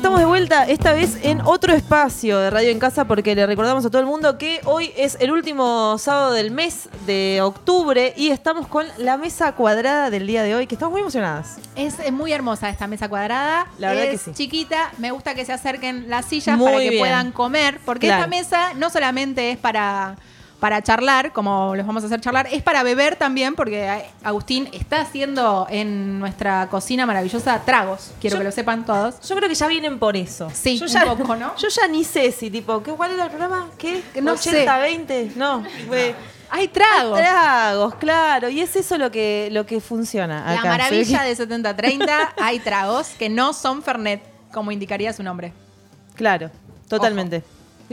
Estamos de vuelta, esta vez en otro espacio de Radio en Casa, porque le recordamos a todo el mundo que hoy es el último sábado del mes de octubre y estamos con la mesa cuadrada del día de hoy, que estamos muy emocionadas. Es, es muy hermosa esta mesa cuadrada. La verdad es que sí. chiquita. Me gusta que se acerquen las sillas Muy para que bien. puedan comer. Porque Claro. esta mesa no solamente es para, para charlar, como los vamos a hacer charlar, es para beber también, porque eh, Agustín está haciendo en nuestra cocina maravillosa tragos. Quiero Yo- que lo sepan todos. Yo creo que ya vienen por eso. Sí, yo un ya, poco, ¿no? Yo ya ni sé si, tipo, ¿qué, ¿cuál era el programa? ¿Qué? No 80, 20? No, fue... Hay tragos. Tragos, claro. Y es eso lo que, lo que funciona La maravilla ¿sí? de 70-30, hay tragos que no son Fernet, como indicaría su nombre. Claro, totalmente.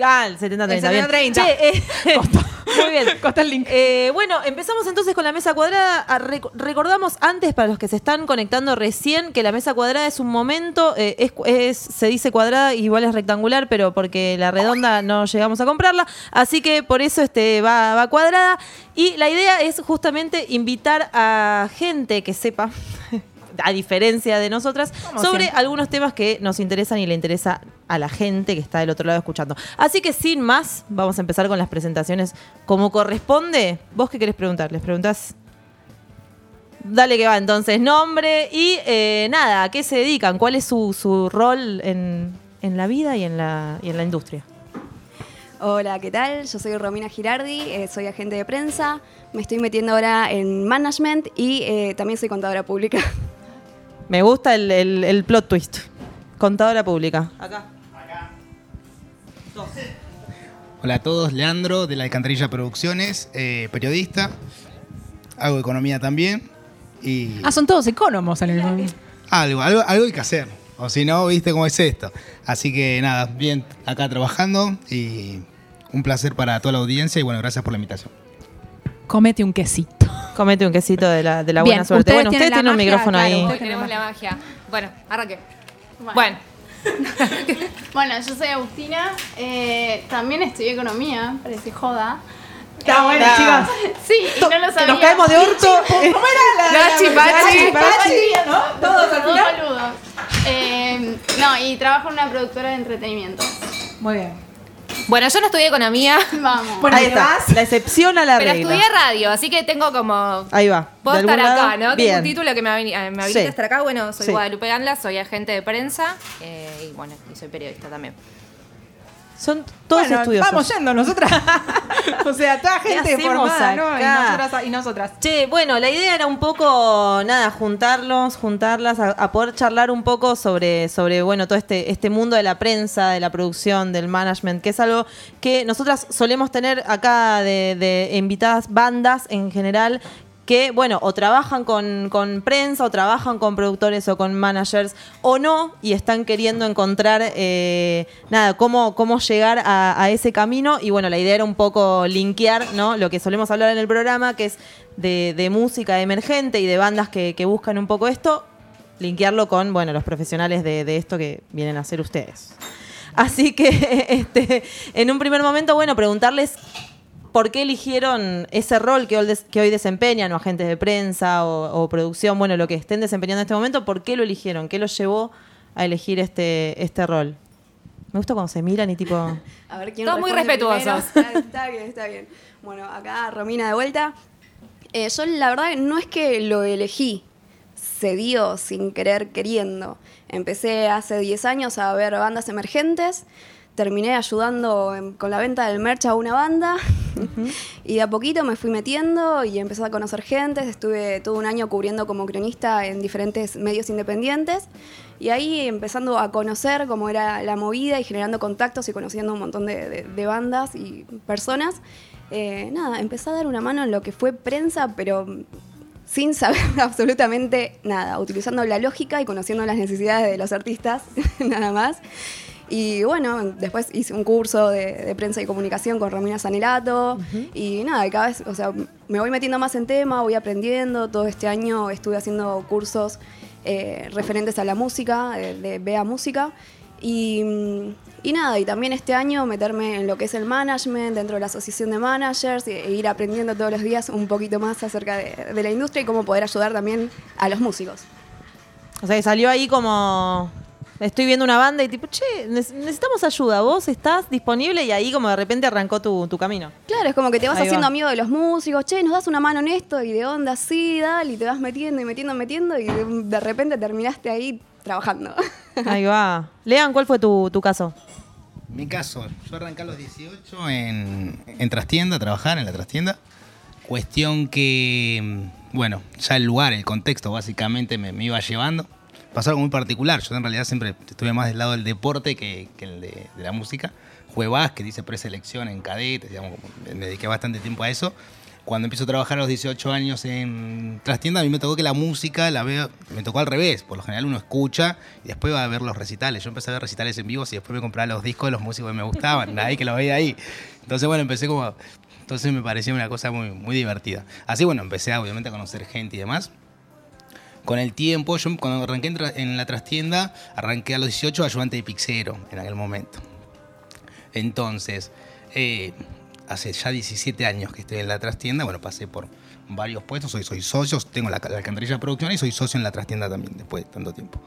Ah, el 70-30. El bien. 70-30. Muy bien. Costó el link. Eh, bueno, empezamos entonces con la mesa cuadrada. Ah, rec- recordamos antes, para los que se están conectando recién, que la mesa cuadrada es un momento, eh, es, es- se dice cuadrada, igual es rectangular, pero porque la redonda no llegamos a comprarla, así que por eso este, va, va cuadrada. Y la idea es justamente invitar a gente que sepa, a diferencia de nosotras, Como sobre siempre. algunos temas que nos interesan y le interesa a la gente que está del otro lado escuchando. Así que sin más, vamos a empezar con las presentaciones como corresponde. ¿Vos qué querés preguntar? ¿Les preguntás? Dale que va, entonces, nombre y eh, nada, ¿a qué se dedican? ¿Cuál es su, su rol en, en la vida y en la, y en la industria? Hola, ¿qué tal? Yo soy Romina Girardi, eh, soy agente de prensa, me estoy metiendo ahora en management y eh, también soy contadora pública. Me gusta el, el- el plot twist. Contadora pública. Acá. Hola a todos, Leandro de la Alcantarilla Producciones, eh, periodista, hago economía también y Ah, son todos economos en el algo, algo, algo hay que hacer, o si no, viste cómo es esto. Así que nada, bien acá trabajando y un placer para toda la audiencia y bueno, gracias por la invitación. Comete un quesito. Comete un quesito de la, de la Bien, buena suerte. ustedes Bueno, tienen la tienen un magia, micrófono claro, ahí. ustedes- Tenemos la magia. Bueno, arranque. Bueno. Bueno, yo soy Agustina, eh, también estudié economía, parece joda. Está bueno, Está. chicos. Sí, y no lo sabía. Nos caemos de orto. ¿Cómo era la Gachi, pachi. Pachi, ¿no? Todos al final. Eh, no, y trabajo en una productora de entretenimiento. Muy bien. Bueno, yo no estudié economía, Vamos. Bueno, Ahí ¿y está. La excepción a la pero regla. estudié radio, así que tengo como. Ahí va. Puedo ¿De estar algún acá, lado? ¿no? Tengo Bien. un título que me, habili- eh, me habilita Sí. a estar acá. Bueno, soy Sí. Guadalupe Ganla, soy agente de prensa eh, y bueno, y soy periodista también. Son todos Bueno, estudiosos. Vamos yendo nosotras. o sea, toda gente formada, ¿no? Y nosotras, y nosotras. Che, bueno, la idea era un poco, nada, juntarlos, juntarlas, a, a poder charlar un poco sobre, sobre bueno, todo este, este mundo de la prensa, de la producción, del management, que es algo que nosotras solemos tener acá de, de invitadas bandas en general que, bueno, o trabajan con, con prensa, o trabajan con productores o con managers, o no, y están queriendo encontrar, eh, nada, cómo, cómo llegar a, ese camino. Y bueno, la idea era un poco linkear, ¿no? Lo que solemos hablar en el programa, que es de, música emergente y de bandas que, buscan un poco esto, linkearlo con, bueno, los profesionales de, esto que vienen a ser ustedes. Así que, este, en un primer momento, bueno, preguntarles por qué eligieron ese rol que hoy, des- que hoy desempeñan, o agentes de prensa o, o producción, bueno, lo que estén desempeñando en este momento, ¿por qué lo eligieron? ¿Qué los llevó a elegir este, este rol? Me gusta cuando se miran y tipo... A ver quién Todos muy respetuosos. está bien, está bien. Bueno, acá Romina de vuelta. Eh, yo la verdad no es que lo elegí, se dio sin querer queriendo. Empecé hace 10 años a ver bandas emergentes, terminé ayudando en- con la venta del merch a una banda y de a poquito me fui metiendo y empecé a conocer gente, estuve todo un año cubriendo como cronista en diferentes medios independientes y ahí empezando a conocer cómo era la movida y generando contactos y conociendo un montón de, de- de bandas y personas. Eh, nada, empecé a dar una mano en lo que fue prensa, pero sin saber absolutamente nada, utilizando la lógica y conociendo las necesidades de los artistas, nada más. Y bueno, después hice un curso de, de prensa y comunicación con Romina Sanelato. Y nada, y cada vez, o sea, me voy metiendo más en tema, voy aprendiendo. Todo este año estuve haciendo cursos eh, referentes a la música, de, de Bea Música. Y, y nada, y también este año meterme en lo que es el management, dentro de la asociación de managers, e, e ir aprendiendo todos los días un poquito más acerca de, de la industria y cómo poder ayudar también a los músicos. O sea, que salió ahí como estoy viendo una banda y tipo, che, ne- necesitamos ayuda, vos estás disponible y ahí como de repente arrancó tu, tu camino. Claro, es como que te vas Ahí haciendo va. amigo de los músicos, che, nos das una mano en esto y de onda, sí, dale, y te vas metiendo y metiendo, metiendo y de, de repente terminaste ahí trabajando. Ahí va. Lean, ¿cuál fue tu, tu caso? Mi caso, yo arranqué a los 18 en, en trastienda, a trabajar en la trastienda. Cuestión que, mm, bueno, ya el lugar, el contexto básicamente me, me iba llevando. Pasó algo muy particular, yo en realidad siempre estuve más del lado del deporte que, que el de, de la música. Jugué básquet, hice preselección en cadetes, digamos, me- dediqué bastante tiempo a eso. Cuando empiezo a trabajar a los 18 años en trastienda, a mí me tocó que la música la veo, me tocó al revés. Por lo general uno escucha y después va a ver los recitales. Yo empecé a ver recitales en vivo y después me compraba los discos de los músicos que me gustaban, nadie que lo veía ahí. Entonces, bueno, empecé como. Entonces me pareció una cosa muy, muy divertida. Así, bueno, empecé obviamente a conocer gente y demás. Con el tiempo, yo cuando arranqué en, la trastienda, arranqué a los 18 ayudante de pixero en aquel momento. Entonces, eh, hace ya 17 años que estoy en la trastienda, bueno, pasé por varios puestos, soy, soy socio, tengo la, la alcantarilla de producción y soy socio en la trastienda también, después de tanto tiempo.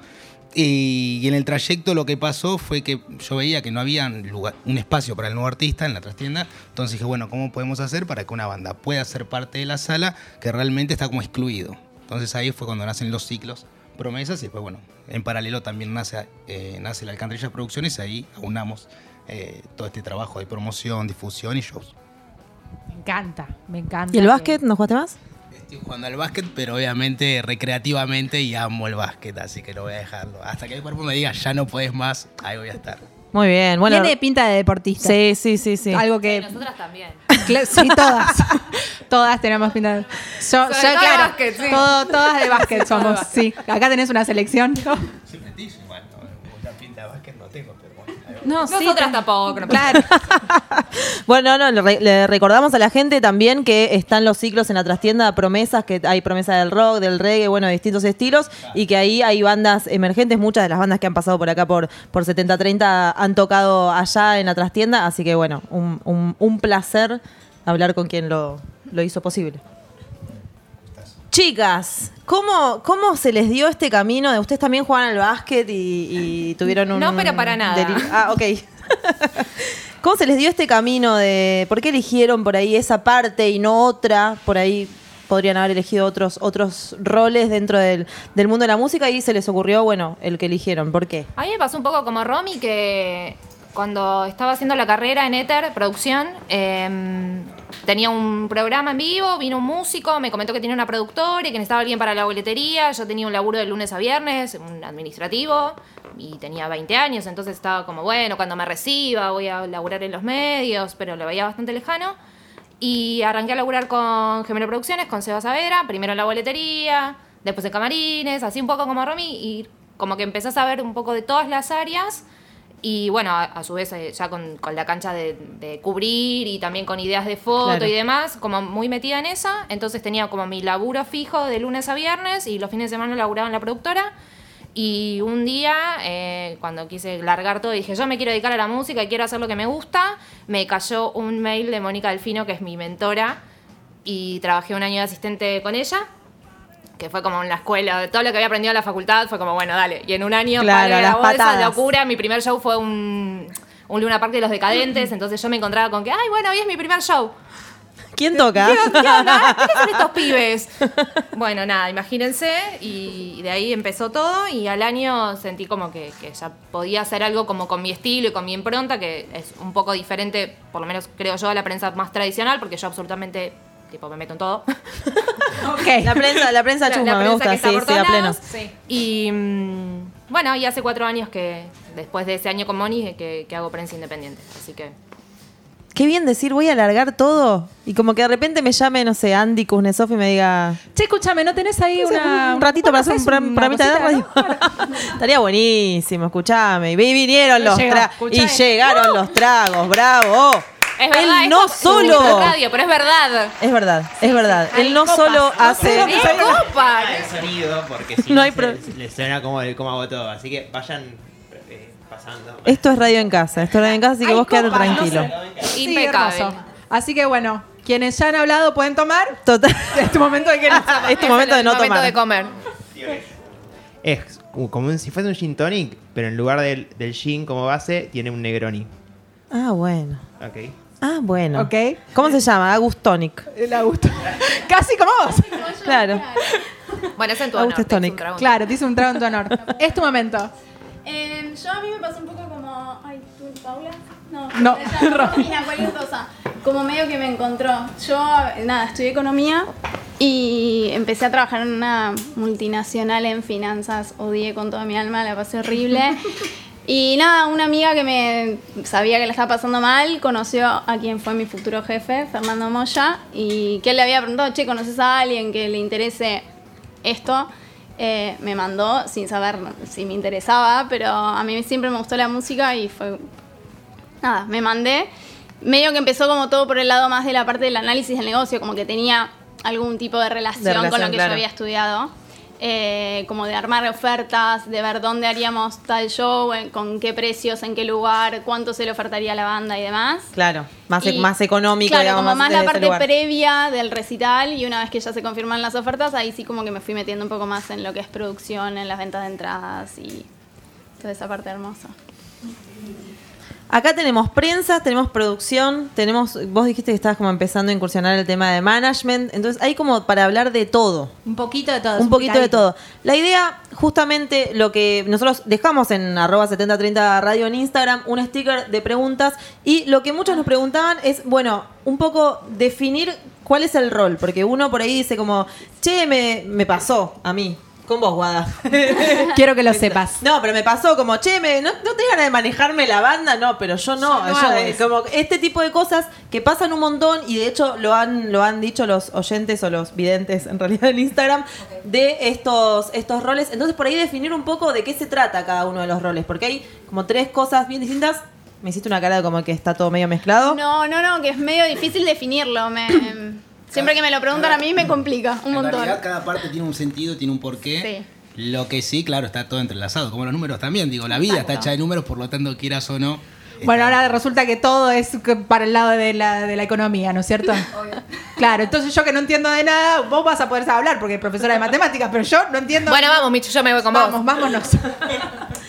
Y, y en el trayecto lo que pasó fue que yo veía que no había lugar- un espacio para el nuevo artista en la trastienda, entonces dije, bueno, ¿cómo podemos hacer para que una banda pueda ser parte de la sala que realmente está como excluido? Entonces ahí fue cuando nacen los ciclos promesas y después, bueno, en paralelo también nace, eh, nace la alcantarilla producciones y ahí aunamos eh, todo este trabajo de promoción, difusión y shows. Me encanta, me encanta. ¿Y el que- básquet? ¿No jugaste más? Estoy jugando al básquet, pero obviamente recreativamente y amo el básquet, así que no voy a dejarlo. Hasta que el cuerpo me diga, ya no puedes más, ahí voy a estar. Muy bien. Bueno, Tiene pinta de deportista. sí, sí, sí, sí. Algo Sí, que. nosotras también. Sí, todas. todas tenemos pinta de. Yo, yo, claro. básquet, sí. todo- todas de básquet somos. Sí. Acá tenés una selección. No, sí, Nosotras te- tampoco. no Claro. Bueno, no, le, re- le recordamos a la gente también que están los ciclos en la trastienda promesas, que hay promesa del rock, del reggae, bueno, de distintos estilos, y que ahí hay bandas emergentes, muchas de las bandas que han pasado por acá por, por 7030 han tocado allá en la trastienda, así que bueno, un, un- un placer hablar con quien lo, lo hizo posible. Chicas, ¿cómo, ¿cómo se les dio este camino? de Ustedes también juegan al básquet y, y tuvieron un... No, pero para nada. Ah, ok. ¿Cómo se les dio este camino de por qué eligieron por ahí esa parte y no otra? Por ahí podrían haber elegido otros otros roles dentro del, del mundo de la música y se les ocurrió, bueno, el que eligieron. ¿Por qué? A mí me pasó un poco como Romy que cuando estaba haciendo la carrera en Ether, producción, eh, tenía un programa en vivo, vino un músico, me comentó que tenía una productora y que necesitaba alguien para la boletería. Yo tenía un laburo de lunes a viernes, un administrativo, y tenía 20 años, entonces estaba como, bueno, cuando me reciba voy a laburar en los medios, pero lo veía bastante lejano. Y arranqué a laburar con Gemelo Producciones, con Seba Saavedra, primero en la boletería, después en camarines, así un poco como Romy, y como que empecé a saber un poco de todas las áreas. Y bueno, a, a su vez eh, ya con, con la cancha de, de cubrir y también con ideas de foto Claro. y demás, como muy metida en esa. Entonces tenía como mi laburo fijo de lunes a viernes y los fines de semana laburaba en la productora. Y un día, eh, cuando quise largar todo, dije, yo me quiero dedicar a la música y quiero hacer lo que me gusta, me cayó un mail de Mónica Delfino, que es mi mentora, y trabajé un año de asistente con ella, que fue como en la escuela, todo lo que había aprendido en la facultad fue como, bueno, dale. Y en un año Claro, paré, las patadas. locura, mi primer show fue un, un Luna Park de los Decadentes, entonces yo me encontraba con que, ay, bueno, hoy es mi primer show. ¿Quién toca? ¿Qué son estos pibes? Bueno, nada, imagínense, y de ahí empezó todo, y al año sentí como que, que ya podía hacer algo como con mi estilo y con mi impronta, que es un poco diferente, por lo menos creo yo, a la prensa más tradicional, porque yo absolutamente, tipo, me meto en todo. La prensa, la prensa La- chusma, la me prensa gusta, que está sí, por sí, todos a pleno. lados. Y mm, bueno, y hace cuatro años que, después de ese año con Moni, que, que hago prensa independiente, así que... Qué bien decir, voy a alargar todo. Y como que de repente me llame, no sé, Andy Kuznetsov y me diga, Che, escúchame, ¿no tenés ahí una. un ratito para hacer un ¿haces pro- una programita de radio. no? Estaría buenísimo, escuchame. Y vi- vinieron los Llegó, tragos. Y llegaron los tragos, bravo. Es verdad, Él no esto es solo. radio, pero es verdad. Es verdad, es verdad. Hay Él no copas, solo no hace. sé dónde ¡Qué salió. copa! el sonido, porque si No no, hay se- les suena como el cómo hago todo. Así que vayan eh, pasando. Esto es radio en casa, esto es radio en casa, así que Hay vos quedate copas, no tranquilo. Sí, Impecable. Así que bueno, quienes ya han hablado pueden tomar. Total. Es tu momento de que es tu momento de no momento tomar. de comer. Es como un- si fuese un gin tonic, pero en lugar del, del gin como base, tiene un Negroni. Ah, bueno. Ok. Ah, bueno. Ok. ¿Cómo se llama? Agustonic. La gusto. Casi como vos. Claro. Bueno, es en tu honor. gusta te hice un tonic. trago. Claro, te hice un trago en tu honor. Es tu momento. Eh, yo a mí me pasó un poco como. Ay, ¿tú, Paula? No, No. Romina, cualquier cosa. Como medio que me encontró. Yo, nada, estudié economía y empecé a trabajar en una multinacional en finanzas. Odié con toda mi alma, la pasé horrible. Y nada, una amiga que me sabía que le estaba pasando mal conoció a quien fue mi futuro jefe, Fernando Moya, y que él le había preguntado, che, ¿conoces a alguien que le interese esto? Eh, me mandó sin saber si me interesaba, pero a mí siempre me gustó la música y fue... Nada, me mandé. Medio que empezó como todo por el lado más de la parte del análisis del negocio, como que tenía algún tipo de relación, con relación, lo que claro. yo había estudiado. Eh, como de armar ofertas, de ver dónde haríamos tal show, con qué precios, en qué lugar, cuánto se le ofertaría a la banda y demás. Claro. Más, e- más económico, claro, digamos. como más la parte previa del recital y una vez que ya se confirman las ofertas, ahí sí como que me fui metiendo un poco más en lo que es producción, en las ventas de entradas y toda esa parte hermosa. Acá tenemos prensa, tenemos producción, tenemos. Vos dijiste que estabas como empezando a incursionar el tema de management. Entonces, hay como para hablar de todo. Un poquito de todo. Un poquito de todo. La idea, justamente, lo que nosotros dejamos en arroba 7030 radio en Instagram, un sticker de preguntas. Y lo que muchos nos preguntaban es, bueno, un poco definir cuál es el rol. Porque uno por ahí dice como, che, me, me pasó a mí. Con vos, Guada. Quiero que lo sepas. No, pero me pasó como, che, me, no, no te ganas de manejarme la banda, no, pero yo no. Yo no yo, hago eh, como este tipo de cosas que pasan un montón y de hecho lo han, lo han dicho los oyentes o los videntes en realidad en Instagram de estos, estos roles. Entonces por ahí definir un poco de qué se trata cada uno de los roles, porque hay como tres cosas bien distintas. Me hiciste una cara de como que está todo medio mezclado. No, no, no, que es medio difícil definirlo. Me, siempre que me lo preguntan a mí me complica un en montón. realidad cada parte tiene un sentido, tiene un porqué. Lo que sí, claro, está todo entrelazado, como los números también. Digo, la vida está hecha de números, por lo tanto, quieras o no. Bueno, ahora resulta que todo es para el lado de la, de la economía, ¿no es cierto? Claro, entonces yo que no entiendo de nada, vos vas a poder hablar porque es profesora de matemáticas, pero yo no entiendo. Bueno, vamos, Micho, yo me voy con vamos, vos. vámonos.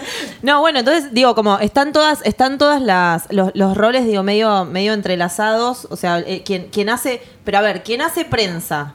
No, bueno, entonces digo, como están todas, están todas las, los, los roles, digo, medio, medio entrelazados. O sea, eh, quien, quien hace, pero a ver, quien hace prensa,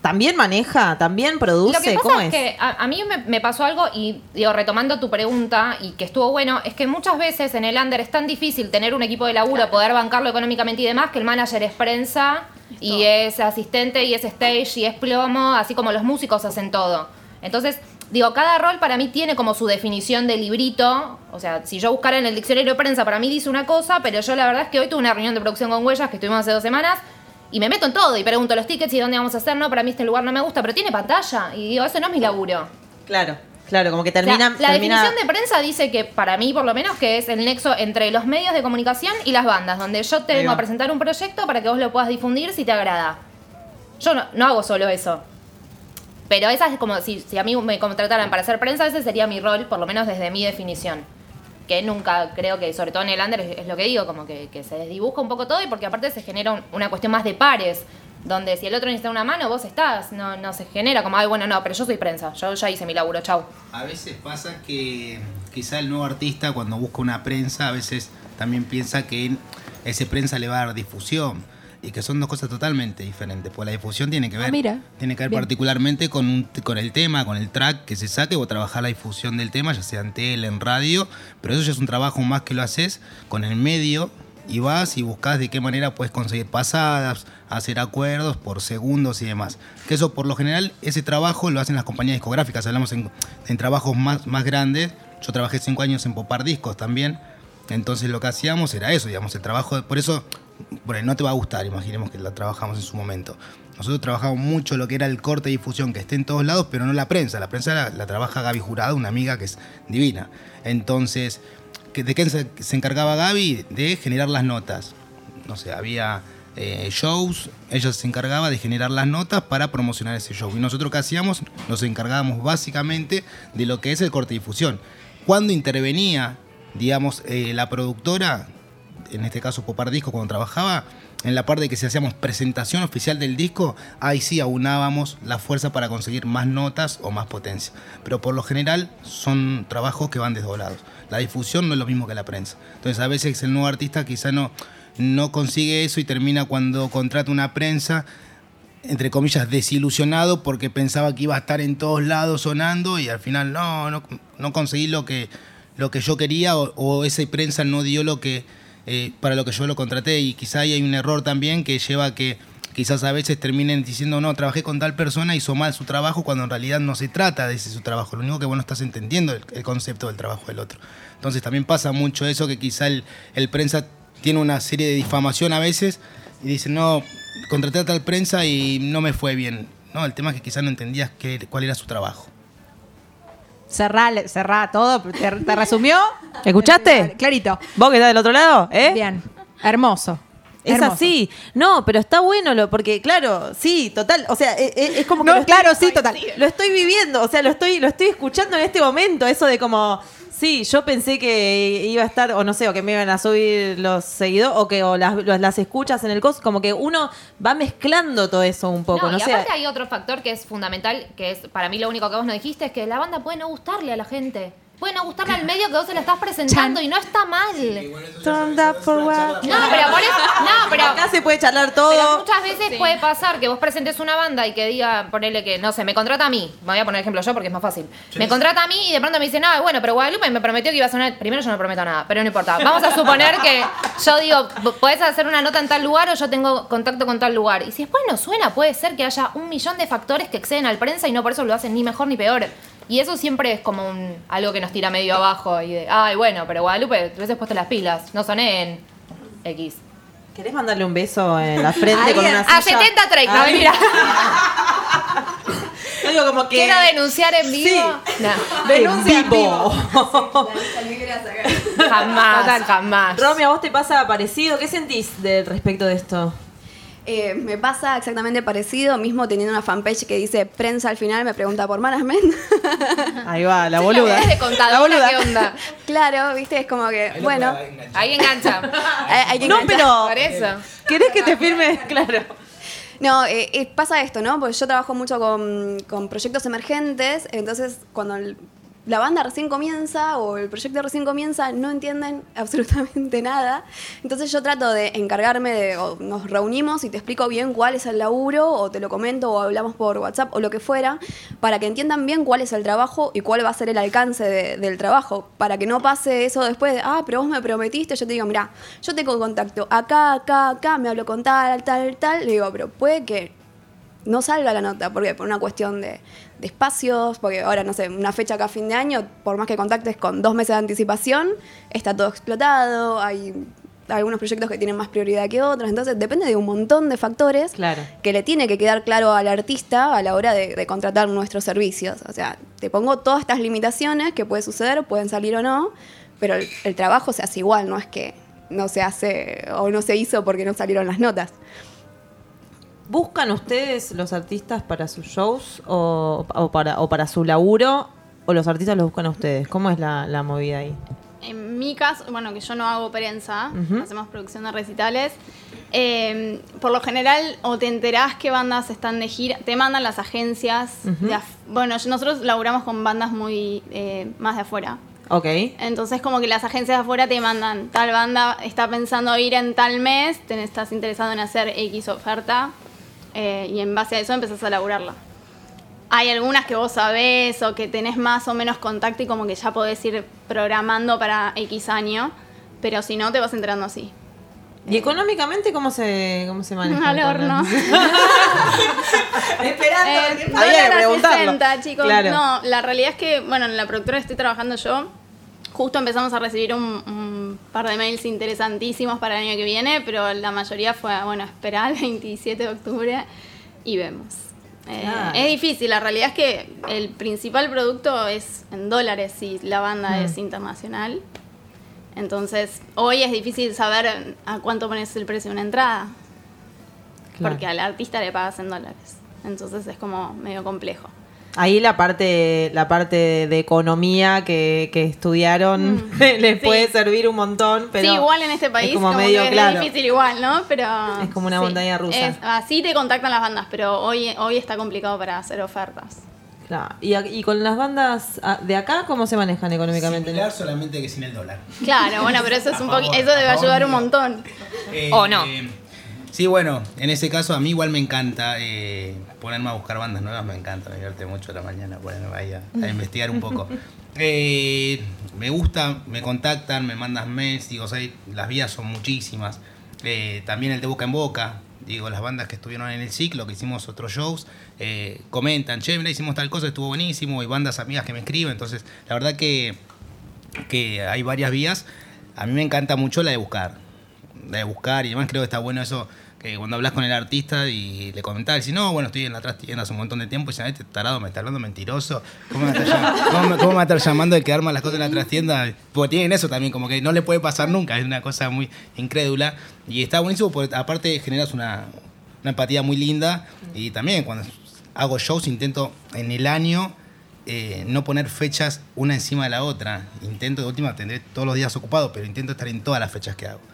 ¿también maneja? ¿También produce? Lo que pasa ¿Cómo es, que a, a mí me, me pasó algo y, digo, retomando tu pregunta y que estuvo bueno, es que muchas veces en el under es tan difícil tener un equipo de laburo, poder bancarlo económicamente y demás, que el manager es prensa y es asistente y es stage y es plomo, así como los músicos hacen todo. Entonces, digo, cada rol para mí tiene como su definición de librito. O sea, si yo buscara en el diccionario de prensa, para mí dice una cosa, pero yo la verdad es que hoy tuve una reunión de producción con Huellas que estuvimos hace dos semanas. Y me meto en todo y pregunto los tickets y dónde vamos a hacer. No, para mí este lugar no me gusta, pero tiene pantalla. Y digo, eso no es mi laburo. Claro, claro, como que O sea, termina. la termina- definición de prensa dice que, para mí por lo menos, que es el nexo entre los medios de comunicación y las bandas, donde yo te vengo a presentar un proyecto para que vos lo puedas difundir si te agrada. Yo no, no hago solo eso. Pero esa es como, si, si a mí me contrataran para hacer prensa, ese sería mi rol, por lo menos desde mi definición. Que nunca creo que, sobre todo en el under, es, lo que digo, como que, se desdibuja un poco todo y porque aparte se genera un- una cuestión más de pares, donde si el otro necesita una mano, vos estás, no, no se genera como, ay, bueno, no, pero yo soy prensa, yo ya hice mi laburo, chau. A veces pasa que quizá el nuevo artista cuando busca una prensa, a veces también piensa que ese prensa le va a dar difusión. Y que son dos cosas totalmente diferentes. Pues la difusión tiene que ver, Ah, mira. tiene que ver Bien. particularmente con, un- con el tema, con el track que se saque o trabajar la difusión del tema, ya sea en tele, en radio. Pero eso ya es un trabajo más que lo haces con el medio y vas y buscas de qué manera puedes conseguir pasadas, hacer acuerdos por segundos y demás. Que eso por lo general, ese trabajo lo hacen las compañías discográficas, hablamos en, en trabajos más, más grandes. Yo trabajé cinco años en Popar Discos también. Entonces lo que hacíamos era eso, digamos, el trabajo. de- por eso, no te va a gustar, imaginemos que la trabajamos en su momento. Nosotros trabajamos mucho lo que era el corte de difusión que esté en todos lados, pero no la prensa. La prensa la, trabaja Gaby Jurado, una amiga que es divina. Entonces, ¿qué- ¿de qué se, encargaba Gaby? De generar las notas. No sé, había eh, shows, ella se encargaba de generar las notas para promocionar ese show. Y nosotros qué hacíamos? Nos encargábamos básicamente de lo que es el corte de difusión. Cuando intervenía, digamos, eh, la productora, en este caso Popar Disco, cuando trabajaba, en la parte de que si hacíamos presentación oficial del disco, ahí sí aunábamos la fuerza para conseguir más notas o más potencia. Pero por lo general son trabajos que van desdoblados. La difusión no es lo mismo que la prensa. Entonces a veces el nuevo artista quizá no, no consigue eso y termina cuando contrata una prensa entre comillas, desilusionado porque pensaba que iba a estar en todos lados sonando y al final no, no, no conseguí lo que, lo que yo quería o, o esa prensa no dio lo que eh, para lo que yo lo contraté y quizá ahí hay un error también que lleva a que quizás a veces terminen diciendo no, trabajé con tal persona, hizo mal su trabajo cuando en realidad no se trata de ese su trabajo, lo único que vos no estás entendiendo el, el concepto del trabajo del otro. Entonces también pasa mucho eso que quizá el, prensa tiene una serie de difamación a veces y dice no, contraté a tal prensa y no me fue bien. No, el tema es que quizás no entendías qué, cuál era su trabajo. Cerrá, cerrá todo. ¿Te, te resumió? ¿Escuchaste? Clarito. ¿Vos que estás del otro lado? ¿Eh? Bien. Hermoso. Es Hermoso. así. No, pero está bueno lo, porque claro, sí, total, o sea, e- e- es, como que No, lo estoy- claro, sí, total. Lo estoy viviendo, o sea, lo estoy lo estoy escuchando en este momento, eso de como sí, yo pensé que iba a estar o no sé, o que me iban a subir los seguidores o que o las, los- las escuchas en el cos, como que uno va mezclando todo eso un poco, no, no, y sé. aparte hay otro factor que es fundamental, que es para mí lo único que vos no dijiste, es que la banda puede no gustarle a la gente. Puede no gustarle al medio que vos se la estás presentando y no está mal. Turned up for what? No, pero por eso, no, pero Acá se puede charlar Pero todo. muchas veces puede pasar que vos presentes una banda y que diga, ponele que, no sé, me contrata a mí. Me voy a poner ejemplo yo porque es más fácil. Me contrata a mí y de pronto me dice, no, bueno, pero Guadalupe me prometió que iba a sonar. Primero yo no prometo nada, pero no importa. Vamos a suponer que yo digo, podés hacer una nota en tal lugar o yo tengo contacto con tal lugar. Y si después no suena, puede ser que haya un millón de factores que exceden al prensa y no por eso lo hacen ni mejor ni peor. Y eso siempre es como un, algo que nos tira medio abajo y de, ay, bueno, pero Guadalupe, tú hubieses puesto las pilas, no soné en X. ¿Querés mandarle un beso en la frente con una A silla? 70 30, Ah, mentira. Yo digo como que Quiero denunciar en vivo. Sí. No. Denuncia en vivo. Jamás, jamás. Romy, ¿a vos te pasa parecido? ¿Qué sentís de, respecto de esto? Eh, me pasa exactamente parecido, mismo teniendo una fanpage que dice prensa al final, me pregunta por management. Ahí va, la Sí, boluda. Es de La boluda. ¿qué onda? claro, viste, es como que, bueno, Ahí engancha. que No, pero. Por eso. ¿Querés que te firme? Claro. No, eh, eh, pasa esto, ¿no? Porque yo trabajo mucho con, con proyectos emergentes, entonces cuando la banda recién comienza o el proyecto recién comienza, no entienden absolutamente nada. Entonces yo trato de encargarme de, o nos reunimos y te explico bien cuál es el laburo, o te lo comento, o hablamos por WhatsApp, o lo que fuera, para que entiendan bien cuál es el trabajo y cuál va a ser el alcance de- del trabajo, para que no pase eso después de, ah, pero vos me prometiste, yo te digo, mira, yo tengo contacto acá, acá, acá, me hablo con tal, tal, tal, le digo, pero puede que no salga la nota, porque por una cuestión de espacios, porque ahora, no sé, una fecha acá a fin de año, por más que contactes con dos meses de anticipación, está todo explotado, hay algunos proyectos que tienen más prioridad que otros, entonces depende de un montón de factores Claro. que le tiene que quedar claro al artista a la hora de, de contratar nuestros servicios. O sea, te pongo todas estas limitaciones que puede suceder, pueden salir o no, pero el, el trabajo se hace igual, no es que no se hace o no se hizo porque no salieron las notas. ¿Buscan ustedes los artistas para sus shows o, o para, o para su laburo? ¿O los artistas los buscan a ustedes? ¿Cómo es la, la movida ahí? En mi caso, bueno, que yo no hago prensa, Ujú. hacemos producción de recitales. eh, por lo general, o te enterás qué bandas están de gira, te mandan las agencias. Ujú. de af- bueno, nosotros laburamos con bandas muy eh, más de afuera. Ok. Entonces, como que las agencias de afuera te mandan, tal banda está pensando ir en tal mes, te estás interesado en hacer X oferta, eh, y en base a eso empezás a laburarla. Hay algunas que vos sabés o que tenés más o menos contacto y como que ya podés ir programando para X año, pero si no, te vas enterando así. ¿Y económicamente cómo se, cómo se maneja? Al horno. Eh, Había que dólar a preguntarlo. 60, chicos. Claro. No, la realidad es que, bueno, en la productora que estoy trabajando yo, justo empezamos a recibir un, un par de mails interesantísimos para el año que viene, pero la mayoría fue, bueno, esperar el 27 de octubre y vemos. Eh. Es difícil, la realidad es que el principal producto es en dólares si la banda Mm. es internacional. Entonces, hoy es difícil saber a cuánto pones el precio de una entrada. Claro. Porque al artista le pagas en dólares. Entonces es como medio complejo. Ahí la parte, la parte de economía que, que estudiaron les sí. puede servir un montón, pero sí, igual en este país es como, como medio que es claro. difícil igual, ¿no? Pero Es como una montaña rusa. Es- así te contactan las bandas, pero hoy, hoy está complicado para hacer ofertas. Claro. Y, a- y con las bandas de acá, ¿cómo se manejan económicamente? Similar, solamente que sin el dólar. Claro, bueno, pero eso es A un favor, poqui- eso debe ayudar un montón. Eh, ¿O no? eh, sí, bueno, en ese caso a mí igual me encanta eh, ponerme a buscar bandas nuevas, me encanta, me divierte mucho la mañana ponerme ahí a, a investigar un poco. Eh, me gusta, me contactan, me mandan mails, digo, o sea, las vías son muchísimas. Eh, también el de boca en boca, digo, las bandas que estuvieron en el ciclo, que hicimos otros shows, eh, comentan, che, mira, hicimos tal cosa, estuvo buenísimo, y bandas amigas que me escriben, entonces la verdad que que hay varias vías. A mí me encanta mucho la de buscar. De buscar y además creo que está bueno eso que cuando hablas con el artista y le comentás, y no, bueno, estoy en la trastienda hace un montón de tiempo y dicen, este tarado me está hablando mentiroso. ¿Cómo me, va a estar llamando de que arma las cosas en la trastienda? Porque tienen eso también, como que no le puede pasar nunca, es una cosa muy incrédula. Y está buenísimo porque aparte generas una, una empatía muy linda y también cuando hago shows intento en el año eh, no poner fechas una encima de la otra. Intento de última tendré todos los días ocupado, pero intento estar en todas las fechas que hago.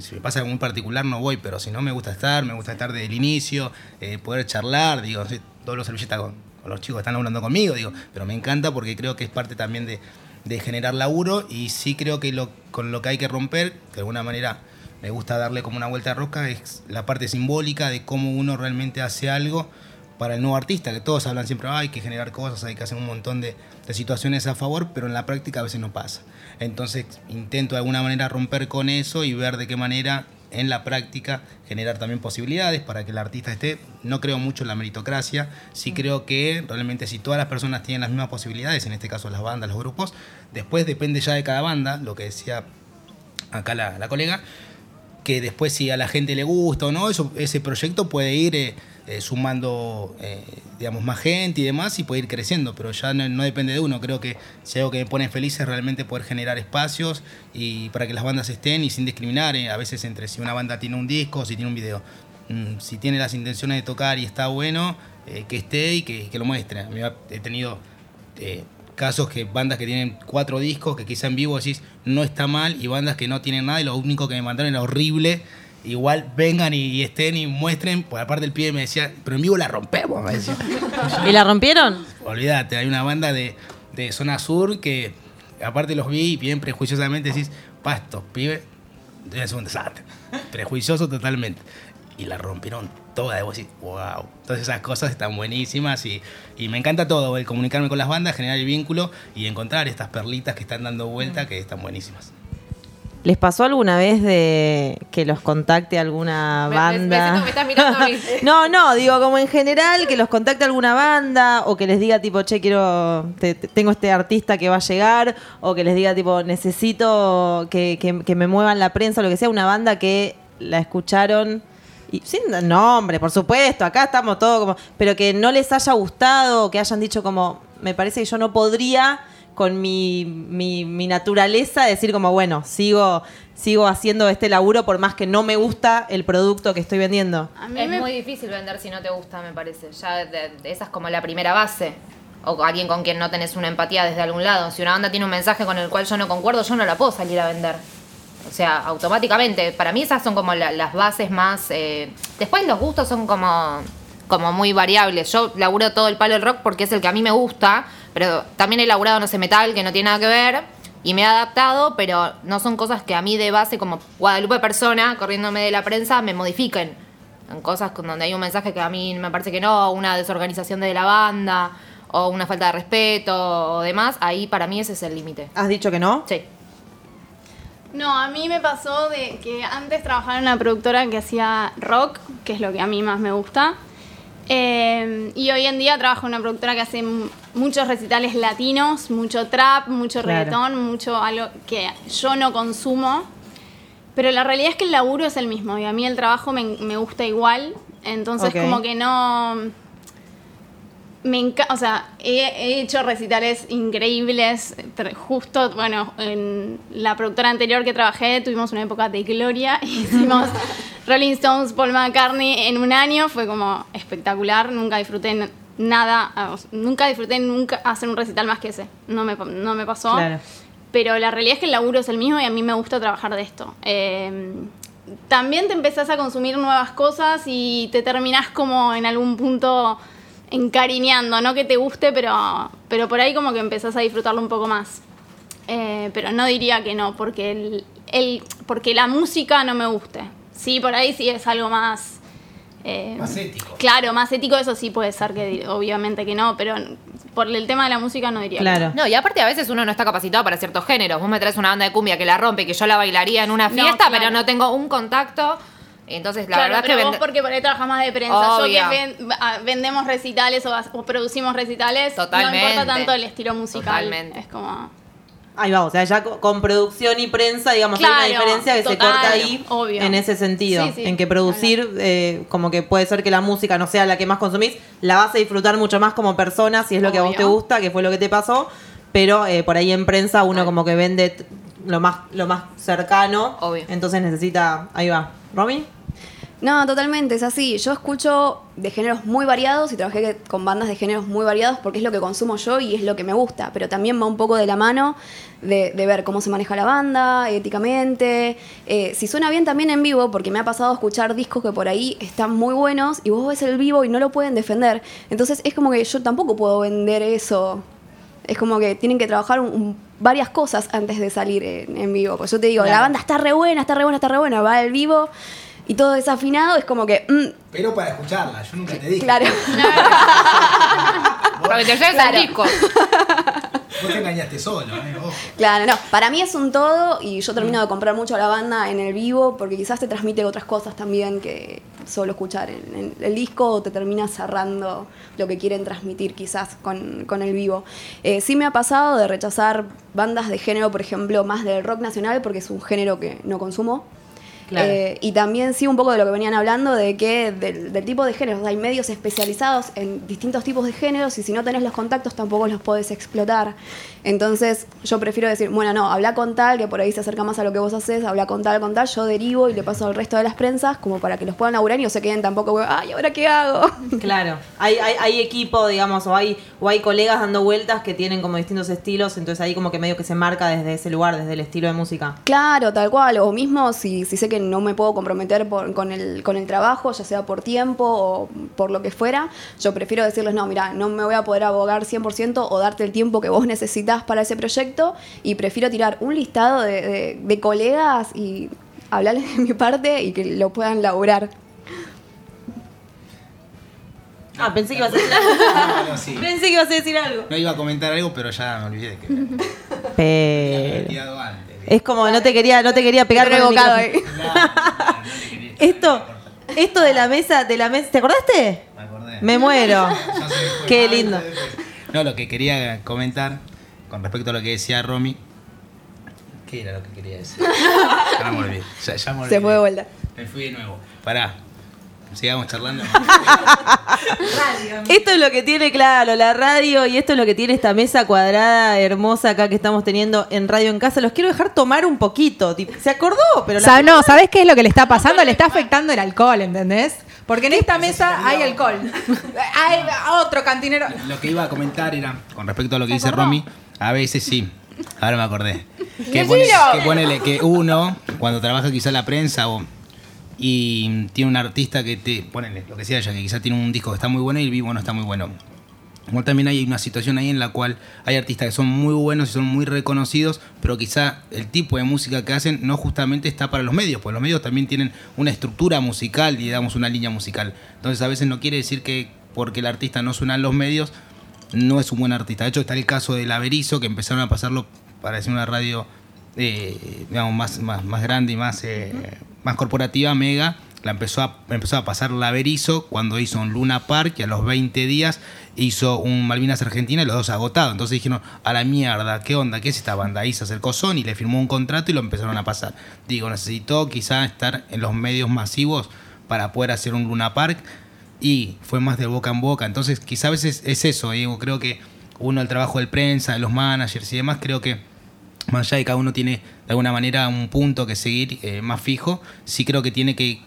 Si me pasa algo muy particular no voy, pero si no me gusta estar, me gusta estar desde el inicio, eh, poder charlar, digo, todos los servilletas con, los chicos que están hablando conmigo, digo, pero me encanta porque creo que es parte también de, de generar laburo y sí creo que lo, con lo que hay que romper, de alguna manera me gusta darle como una vuelta de rosca, es la parte simbólica de cómo uno realmente hace algo para el nuevo artista, que todos hablan siempre, "Ah, hay que generar cosas, hay que hacer un montón de, de situaciones a favor, pero en la práctica a veces no pasa. Entonces intento de alguna manera romper con eso y ver de qué manera en la práctica generar también posibilidades para que el artista esté. No creo mucho en la meritocracia, sí creo que realmente si todas las personas tienen las mismas posibilidades, en este caso las bandas, los grupos, después depende ya de cada banda, lo que decía acá la, la colega, que después si a la gente le gusta o no, eso, ese proyecto puede ir eh, eh, sumando, eh, digamos, más gente y demás y puede ir creciendo, pero ya no, depende de uno. Creo que si algo que me pone feliz es realmente poder generar espacios y para que las bandas estén y sin discriminar, eh, a veces entre si una banda tiene un disco si tiene un video. Mm, si tiene las intenciones de tocar y está bueno, que esté y que, lo muestre. He tenido casos que bandas que tienen cuatro discos, que quizá en vivo decís no está mal, y bandas que no tienen nada y lo único que me mandaron era horrible. Igual vengan y, y estén y muestren, por aparte el pibe me decía, pero en vivo la rompemos, me decía. ¿Y la rompieron? Olvídate, hay una banda de, de zona sur que aparte los vi y bien prejuiciosamente decís, pasto, pibe, es un desastre. Prejuicioso totalmente. Y la rompieron toda, y vos decís, wow. Entonces esas cosas están buenísimas y, y me encanta todo, el comunicarme con las bandas, generar el vínculo y encontrar estas perlitas que están dando vuelta que están buenísimas. ¿Les pasó alguna vez de que los contacte alguna me- me banda? me estás mirando a mí. no, no, digo como en general que los contacte alguna banda o que les diga tipo, che, quiero, te- te- tengo este artista que va a llegar o que les diga tipo, necesito que, que- que me muevan la prensa o lo que sea, una banda que la escucharon y sin nombre, por supuesto, acá estamos todos como, pero que no les haya gustado o que hayan dicho como, me parece que yo no podría con mi, mi, mi naturaleza decir como, bueno, sigo, sigo haciendo este laburo por más que no me gusta el producto que estoy vendiendo. A mí Es me muy difícil vender si no te gusta, me parece. Ya de- de- esa es como la primera base. O alguien con quien no tenés una empatía desde algún lado. Si una banda tiene un mensaje con el cual yo no concuerdo, yo no la puedo salir a vender. O sea, automáticamente. Para mí esas son como la- las bases más... eh, Después los gustos son como, como muy variables. Yo laburo todo el palo del rock porque es el que a mí me gusta, pero también he laburado, no sé, metal, que no tiene nada que ver. Y me he adaptado, pero no son cosas que a mí de base, como Guadalupe persona, corriéndome de la prensa, me modifiquen. En cosas con donde hay un mensaje que a mí me parece que no, una desorganización de la banda, o una falta de respeto, o demás, ahí para mí ese es el límite. ¿Has dicho que no? Sí. No, a mí me pasó de que antes trabajaba en una productora que hacía rock, que es lo que a mí más me gusta. Eh, y hoy en día trabajo en una productora que hace muchos recitales latinos, mucho trap, mucho Claro. reggaetón, mucho algo que yo no consumo. Pero la realidad es que el laburo es el mismo y a mí el trabajo me, me gusta igual. Entonces como que no... Me enca- o sea, he, he hecho recitales increíbles. Justo, bueno, en la productora anterior que trabajé tuvimos una época de gloria. Hicimos Rolling Stones, Paul McCartney en un año. Fue como espectacular. Nunca disfruté nada, nunca disfruté nunca hacer un recital más que ese. No me, no me pasó. Claro. Pero la realidad es que el laburo es el mismo y a mí me gusta trabajar de esto. Eh, también te empezás a consumir nuevas cosas y te terminás como en algún punto encariñando, no que te guste, pero, pero por ahí como que empezás a disfrutarlo un poco más. Eh, pero no diría que no, porque, el, el- porque la música no me guste. Sí, por ahí sí es algo más... eh, Más ético. Claro, más ético, eso sí puede ser que obviamente que no, pero por el tema de la música no diría que no. Claro. No, y aparte a veces uno no está capacitado para ciertos géneros. Vos me traes una banda de cumbia que la rompe, que yo la bailaría en una No, fiesta, claro. pero no tengo un contacto. Entonces, la claro, verdad pero que vos vende- porque por ahí trabajas más de prensa. Obvio. Yo que ven- a- vendemos recitales o, o producimos recitales, Totalmente. no importa tanto el estilo musical. Totalmente. Es como... Ahí va, o sea, ya co- con producción y prensa, digamos, hay Claro, una diferencia que se corta ahí obvio. en ese sentido. Sí, sí, en que producir, eh, como que puede ser que la música no sea la que más consumís, la vas a disfrutar mucho más como persona, si es lo que a vos te gusta, que fue lo que te pasó, pero eh, por ahí en prensa uno como que vende lo más, lo más cercano, Obvio. entonces necesita, ahí va. ¿Romy? No, totalmente, es así. Yo escucho de géneros muy variados y trabajé con bandas de géneros muy variados porque es lo que consumo yo y es lo que me gusta, pero también va un poco de la mano de, ver cómo se maneja la banda, éticamente, eh, si suena bien también en vivo, porque me ha pasado escuchar discos que por ahí están muy buenos y vos ves el vivo y no lo pueden defender. Entonces es como que yo tampoco puedo vender eso. Es como que tienen que trabajar un- un- varias cosas antes de salir en, en vivo. Pues yo te digo, la banda está re buena, está re buena, está re buena, va al vivo y todo desafinado, es como que, mm, Pero para escucharla, yo nunca te dije. claro. Para que te lleves Claro. el disco. Vos te engañaste solo, ¿eh? Claro, no. Para mí es un todo y yo termino de comprar mucho la banda en el vivo porque quizás te transmite otras cosas también que solo escuchar en, en el disco o te termina cerrando lo que quieren transmitir quizás con, con el vivo. Eh, sí me ha pasado de rechazar bandas de género, por ejemplo, más del rock nacional porque es un género que no consumo. Claro. Eh, y también sí un poco de lo que venían hablando de que del, del tipo de géneros, hay medios especializados en distintos tipos de géneros y si no tenés los contactos tampoco los podés explotar. Entonces yo prefiero decir, bueno, no, habla con tal, que por ahí se acerca más a lo que vos haces, habla con tal, con tal, yo derivo y le paso al resto de las prensas como para que los puedan laburar y no se queden tampoco, ay, ¿ahora qué hago? Claro, hay, hay, hay equipo, digamos, o hay, o hay colegas dando vueltas que tienen como distintos estilos, entonces ahí como que medio que se marca desde ese lugar, desde el estilo de música. Claro, tal cual. O mismo si, si sé que no me puedo comprometer por- con, el, con el trabajo, ya sea por tiempo o por lo que fuera, yo prefiero decirles, no, mira, no me voy a poder abogar 100% o darte el tiempo que vos necesitas para ese proyecto y prefiero tirar un listado de, de- de colegas y hablarles de mi parte y que lo puedan laburar. Ah, pensé que ibas a decir algo. No, no, sí. pensé que ibas a decir algo. No iba a comentar algo, pero ya me olvidé que Pero... Es como no te quería, no te quería pegar con el ahí. Esto, esto de la mesa, de la mesa, ¿te acordaste? Me acordé. Me muero. Qué Ah, lindo. No, lo que quería comentar con respecto a lo que decía Romy. ¿Qué era lo que quería decir? Ya me olvidé. Ya, ya me olvidé. Se fue de vuelta. Me fui de nuevo. Pará. Sigamos charlando. Esto es lo que tiene, claro, la radio y esto es lo que tiene esta mesa cuadrada hermosa acá que estamos teniendo en Radio en Casa. Los quiero dejar tomar un poquito. Se acordó, pero no, ¿sabés qué es lo que le está pasando? Le está afectando el alcohol, ¿entendés? Porque en esta mesa hay alcohol. hay otro cantinero. Lo que iba a comentar era, con respecto a lo que dice Romy, a veces sí. Ahora me acordé. Que, que ponele que uno, cuando trabaja quizá la prensa o y tiene un artista que te, ponele, lo que sea ella, que quizá tiene un disco que está muy bueno y el vivo no está muy bueno. Igual también hay una situación ahí en la cual hay artistas que son muy buenos y son muy reconocidos, pero quizá el tipo de música que hacen no justamente está para los medios, porque los medios también tienen una estructura musical, digamos, una línea musical. Entonces a veces no quiere decir que porque el artista no suena en los medios, no es un buen artista. De hecho, está el caso del Averizo, que empezaron a pasarlo para hacer una radio eh, digamos, más, más, más grande y más, eh, más corporativa, Mega. La empezó a, empezó a pasar la Averizo cuando hizo un Luna Park y a los 20 días hizo un Malvinas Argentina y los dos agotados. Entonces dijeron, a la mierda, ¿qué onda? ¿Qué es esta banda? Ahí se acercó Sony, le firmó un contrato y lo empezaron a pasar. Digo, necesitó quizá estar en los medios masivos para poder hacer un Luna Park y fue más de boca en boca. Entonces, quizá a veces es eso. Digo, creo que uno, el trabajo del prensa, de los managers y demás, creo que más allá de cada uno tiene de alguna manera un punto que seguir eh, más fijo, sí creo que tiene que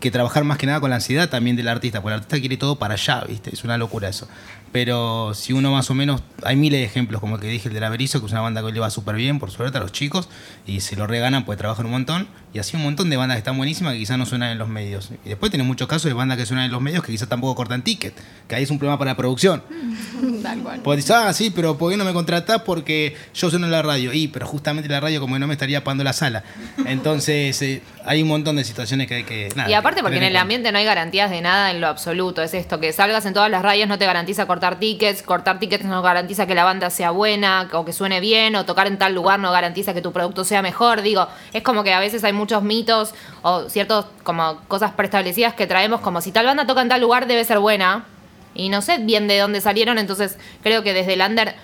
que trabajar más que nada con la ansiedad también del artista, porque el artista quiere todo para allá, ¿viste? Es una locura eso. Pero si uno más o menos, hay miles de ejemplos, como el que dije, el de la Berizo, que es una banda que hoy le va súper bien, por suerte, a los chicos, y si lo reganan, pues trabajan un montón. Y así un montón de bandas que están buenísimas que quizás no suenan en los medios. Y después tenés muchos casos de bandas que suenan en los medios que quizás tampoco cortan ticket, que ahí es un problema para la producción. Tal cual. Pues dices, ah, sí, pero ¿por qué no me contratás? Porque yo sueno en la radio. Y, pero justamente la radio como que no me estaría pagando la sala. Entonces, eh, hay un montón de situaciones que hay que... nada, Y aparte porque en el ambiente no hay garantías de nada en lo absoluto. Es esto, que salgas en todas las radios no te garantiza cortar tickets, cortar tickets no garantiza que la banda sea buena o que suene bien, o tocar en tal lugar no garantiza que tu producto sea mejor. Digo, es como que a veces hay muchos mitos o ciertos como cosas preestablecidas que traemos como si tal banda toca en tal lugar debe ser buena. Y no sé bien de dónde salieron, entonces creo que desde el under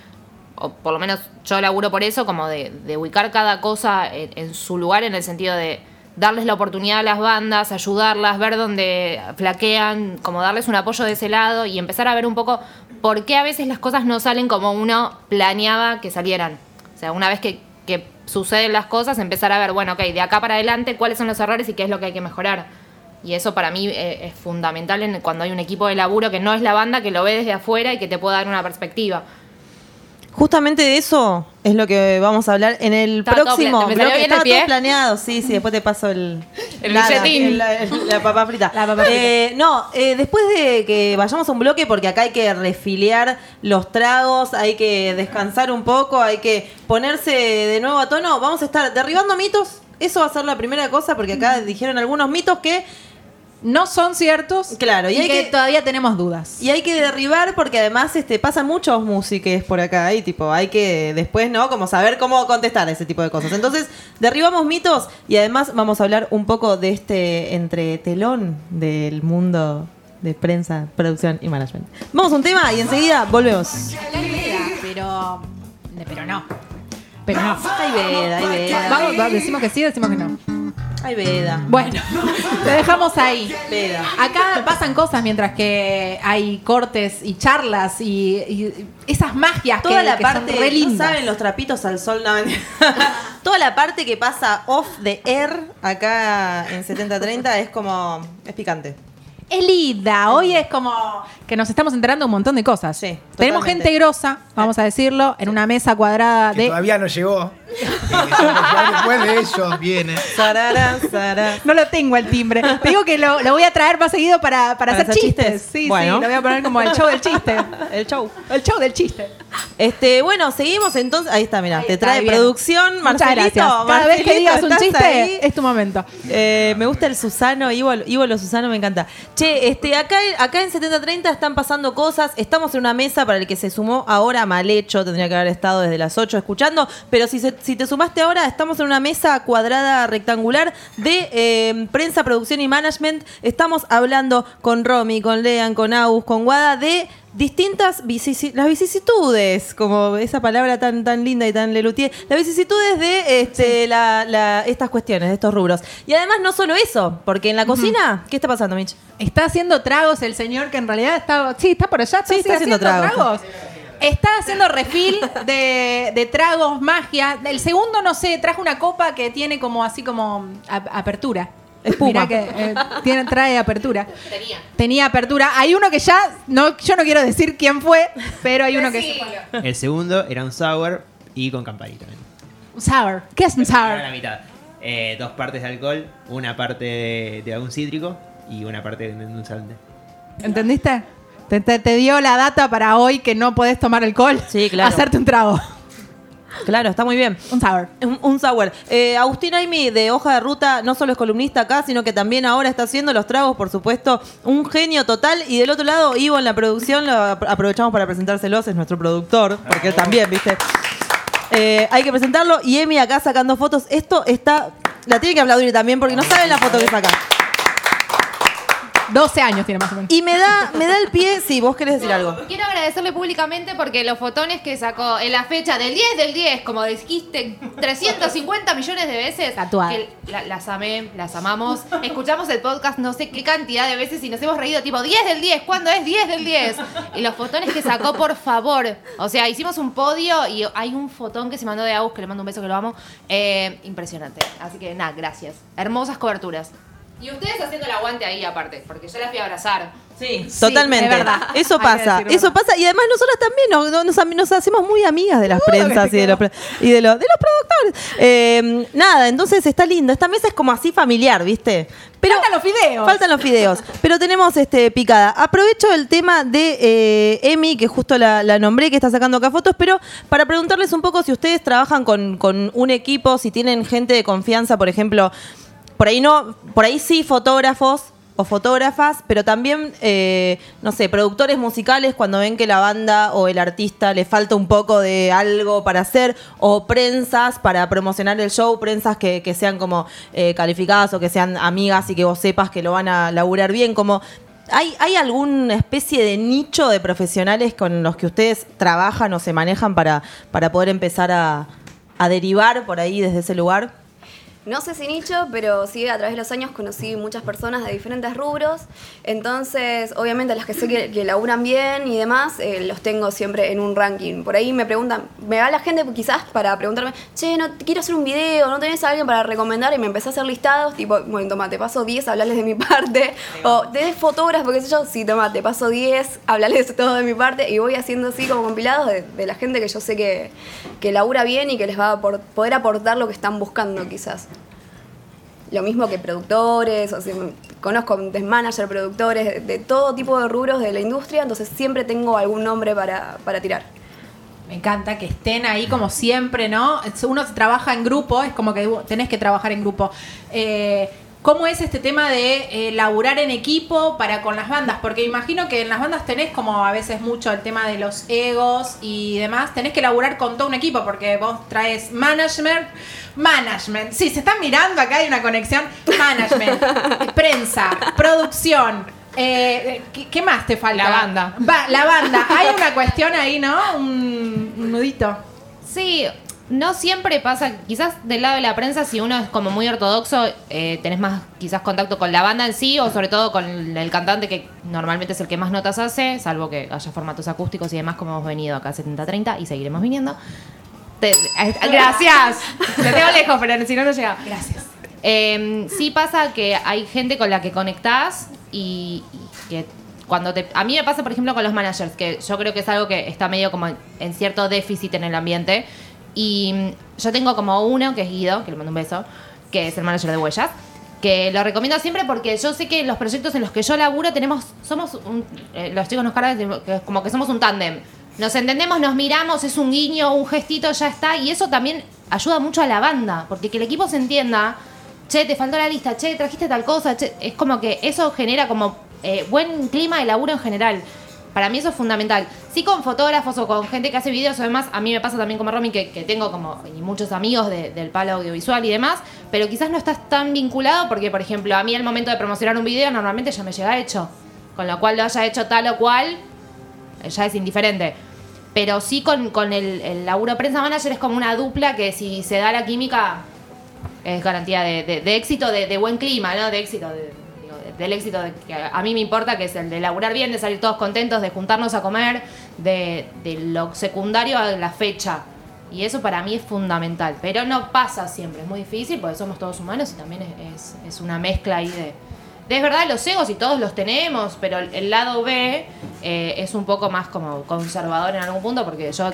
o por lo menos yo laburo por eso, como de, de ubicar cada cosa en su lugar, en el sentido de darles la oportunidad a las bandas, ayudarlas, ver dónde flaquean, como darles un apoyo de ese lado y empezar a ver un poco por qué a veces las cosas no salen como uno planeaba que salieran. O sea, una vez que, que suceden las cosas, empezar a ver, bueno, ok, de acá para adelante, cuáles son los errores y qué es lo que hay que mejorar. Y eso para mí eh, es fundamental en, cuando hay un equipo de laburo que no es la banda, que lo ve desde afuera y que te pueda dar una perspectiva. Justamente de eso es lo que vamos a hablar en el Estaba todo próximo pla- ¿me salió bloque. bien el Estaba pie? todo planeado, sí, sí, después te paso el... El nada, billetín. el- La, el- la papa frita. La papa frita. Eh, no, eh, después de que vayamos a un bloque, porque acá hay que refiliar los tragos, hay que descansar un poco, hay que ponerse de nuevo a tono, vamos a estar derribando mitos. Eso va a ser la primera cosa, porque acá dijeron algunos mitos que No son ciertos. Claro, y y, hay que, que- todavía tenemos dudas. Y hay que derribar porque además este pasan muchos músicos por acá y tipo hay que después no como saber cómo contestar a ese tipo de cosas. Entonces derribamos mitos y además vamos a hablar un poco de este entretelón del mundo de prensa, producción y management. Vamos a un tema y enseguida volvemos. Pero. Pero no. Pero no. Hay veda, hay veda. Vamos, va- decimos que sí, decimos que no. Hay veda. Bueno, te dejamos ahí. Veda. Acá pasan cosas mientras que hay cortes y charlas y, y esas magias Toda que, la que parte, son re no saben los trapitos al sol, no. Toda la parte que pasa off the air acá en 7030 es como es picante. Es linda. Hoy es como que nos estamos enterando de un montón de cosas. Sí, Tenemos totalmente. gente grosa, vamos a decirlo, en una mesa cuadrada que de. todavía no llegó. Después de ellos viene. Sarara, sarara. No lo tengo el timbre. Te digo que lo, lo voy a traer más seguido para, para, ¿Para hacer hacer chistes. chistes? Sí, Bueno. sí, lo voy a poner como el show del chiste. El show. El show del chiste. Este, bueno, seguimos entonces. Ahí está, mira, te está, trae bien. producción, Muchas Marcelito. gracias. Cada vez que Marcelito, digas un ¿estás chiste, ahí? es tu momento. Eh, me gusta el Susano, Ivo, Ivo lo Susano me encanta. Che, este, acá, acá en 7030 están pasando cosas. Estamos en una mesa para el que se sumó ahora mal hecho, tendría que haber estado desde las 8 escuchando. Pero si, se- si te sumaste ahora, estamos en una mesa cuadrada rectangular de eh, prensa, producción y management. Estamos hablando con Romy, con Lean, con Agus, con Guada de distintas las vicisitudes, como esa palabra tan tan linda y tan lelutier, las vicisitudes de este, la- la- estas cuestiones, de estos rubros. Y además no solo eso, porque en la cocina, ¿qué está pasando, Mitch? Está haciendo tragos el señor que en realidad está. Sí, está por allá. Sí, está haciendo tragos. Está haciendo refil de, de tragos, magia. El segundo, no sé, trajo una copa que tiene como así como a- apertura. Espuma. Mirá que eh, tiene, trae apertura. Tenía. Tenía apertura. Hay uno que ya, no, yo no quiero decir quién fue, pero hay uno que se El segundo era un sour y con campanita también. Un sour. ¿Qué es un Era la sour? mitad. Eh, dos partes de alcohol, una parte de, de algún cítrico y una parte de un salde. ¿Entendiste? Te, te- te dio la data para hoy que no podés tomar alcohol. Sí, claro. Hacerte un trago. Claro, está muy bien. Un sour. Un, un sour. Eh, Agustín Aimi de Hoja de Ruta no solo es columnista acá, sino que también ahora está haciendo los tragos, por supuesto. Un genio total. Y del otro lado, Ivo en la producción, lo ap- aprovechamos para presentárselos, es nuestro productor, porque él también, ¿viste? Eh, hay que presentarlo. Y Emi acá sacando fotos. Esto está. La tiene que aplaudir también, porque no saben la foto que saca. 12 años tiene más o menos. Y me da, me da el pie, si vos querés decir algo. Quiero agradecerle públicamente porque los fotones que sacó en la fecha del 10 del 10, como dijiste 350 millones de veces, Tatuada. que la- las amé, las amamos. Escuchamos el podcast no sé qué cantidad de veces y nos hemos reído tipo 10 del 10, ¿cuándo es 10 del 10? Y los fotones que sacó, por favor. O sea, hicimos un podio y hay un fotón que se mandó de Agus, que le mando un beso que lo amo. Eh, impresionante. Así que nada, gracias. Hermosas coberturas. Y ustedes haciendo el aguante ahí aparte, porque yo las fui a abrazar. Sí, Sí, totalmente. es verdad. Eso pasa, eso pasa. Y además nosotras también nos, nos- nos- nos hacemos muy amigas de las prensas y de los, y de los, de los productores. Eh, nada, entonces está lindo. Esta mesa es como así familiar, ¿viste? Pero Faltan los fideos. Faltan los fideos. Pero tenemos este picada. Aprovecho el tema de eh, Emi, que justo la, la nombré, que está sacando acá fotos, pero para preguntarles un poco si ustedes trabajan con, con un equipo, si tienen gente de confianza, por ejemplo, por ahí no, por ahí sí fotógrafos o fotógrafas, pero también, eh, no sé, productores musicales cuando ven que la banda o el artista le falta un poco de algo para hacer, o prensas para promocionar el show, prensas que, que sean como eh, calificadas o que sean amigas y que vos sepas que lo van a laburar bien, como... ¿Hay, ¿Hay alguna especie de nicho de profesionales con los que ustedes trabajan o se manejan para, para poder empezar a, a derivar por ahí desde ese lugar? No sé si nicho, pero sí a través de los años conocí muchas personas de diferentes rubros. Entonces, obviamente, las que sé que, que laburan bien y demás, eh, los tengo siempre en un ranking. Por ahí me preguntan, me va la gente quizás para preguntarme, che, no quiero hacer un video, ¿no tenés a alguien para recomendar? Y me empecé a hacer listados, tipo, bueno, toma, te paso 10, hablarles de mi parte. O, ¿tenés fotógrafo, qué sé yo? Sí, toma, te paso 10, hablarles todo de mi parte. Y voy haciendo así como compilados de, de la gente que yo sé que, que labura bien y que les va a apor- poder aportar lo que están buscando, quizás lo mismo que productores, o sea, conozco de manager, productores, de, todo tipo de rubros de la industria, entonces siempre tengo algún nombre para, para tirar. Me encanta que estén ahí como siempre, ¿no? Uno trabaja en grupo, es como que tenés que trabajar en grupo. Eh, ¿Cómo es este tema de eh, laburar en equipo para con las bandas? Porque imagino que en las bandas tenés como a veces mucho el tema de los egos y demás. Tenés que laburar con todo un equipo porque vos traes management, management. Sí, se están mirando acá, hay una conexión. Management, prensa, producción. Eh, ¿qué, qué más te falta? La banda. Va, la banda. Hay una cuestión ahí, ¿no? Un, un nudito. Sí, no siempre pasa, quizás del lado de la prensa, si uno es como muy ortodoxo, eh, tenés más quizás contacto con la banda en sí o sobre todo con el cantante que normalmente es el que más notas hace, salvo que haya formatos acústicos y demás como hemos venido acá a 7030 y seguiremos viniendo. Te- eh, gracias. Te tengo lejos, pero si no, no llega. Gracias. Eh, sí pasa que hay gente con la que conectás y, y que cuando te... A mí me pasa, por ejemplo, con los managers, que yo creo que es algo que está medio como en cierto déficit en el ambiente. Y mm, yo tengo como uno, que es Guido, que le mando un beso, que es el manager de Huellas, que lo recomiendo siempre porque yo sé que los proyectos en los que yo laburo tenemos, somos, un- eh, los chicos nos cargan como que somos un tándem. Nos entendemos, nos miramos, es un guiño, un gestito, ya está. Y eso también ayuda mucho a la banda, porque que el equipo se entienda, che, te faltó la lista, che, trajiste tal cosa, che, es como que eso genera como eh, buen clima de laburo en general. Para mí eso es fundamental. Sí con fotógrafos o con gente que hace videos o demás, a mí me pasa también como Romy que, tengo como y muchos amigos de- del palo audiovisual y demás, pero quizás no estás tan vinculado porque, por ejemplo, a mí al momento de promocionar un video normalmente ya me llega hecho. Con lo cual lo haya hecho tal o cual, eh, ya es indiferente. Pero sí con, el, el laburo prensa manager es como una dupla que si se da la química es garantía de, éxito, de, de buen clima, ¿no? De éxito, de- del éxito de- que a mí me importa, que es el de laburar bien, de salir todos contentos, de juntarnos a comer, de, de lo secundario a la fecha. Y eso para mí es fundamental. Pero no pasa siempre, es muy difícil porque somos todos humanos y también es, es- una mezcla ahí de... es verdad, los egos y todos los tenemos, pero el, el lado B eh, es un poco más como conservador en algún punto porque yo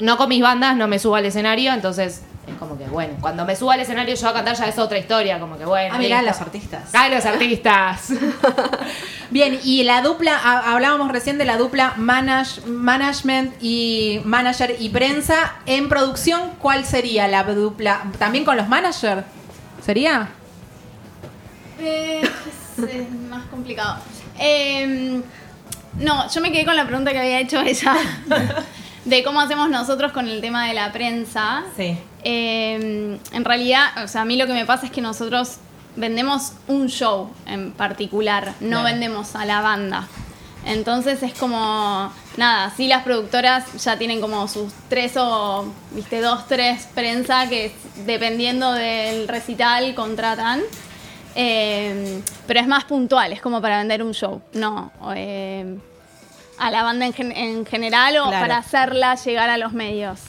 no con mis bandas no me subo al escenario, entonces es como que bueno, cuando me subo al escenario yo a cantar ya es otra historia, como que bueno. Ah, mirá, listo. los artistas. Ah, los artistas. Bien, y la dupla, ha- hablábamos recién de la dupla manage- management y manager y prensa. En producción, ¿cuál sería la dupla? ¿También con los managers? ¿Sería? Eh, es, es más complicado. Eh, no, yo me quedé con la pregunta que había hecho ella. de cómo hacemos nosotros con el tema de la prensa. Sí. Eh, en realidad, o sea, a mí lo que me pasa es que nosotros vendemos un show en particular, no Claro. vendemos a la banda. Entonces es como, nada, sí las productoras ya tienen como sus tres o, viste, dos, tres prensa que dependiendo del recital contratan. Eh, pero es más puntual, es como para vender un show, no eh, a la banda en, gen- en general o Claro. para hacerla llegar a los medios.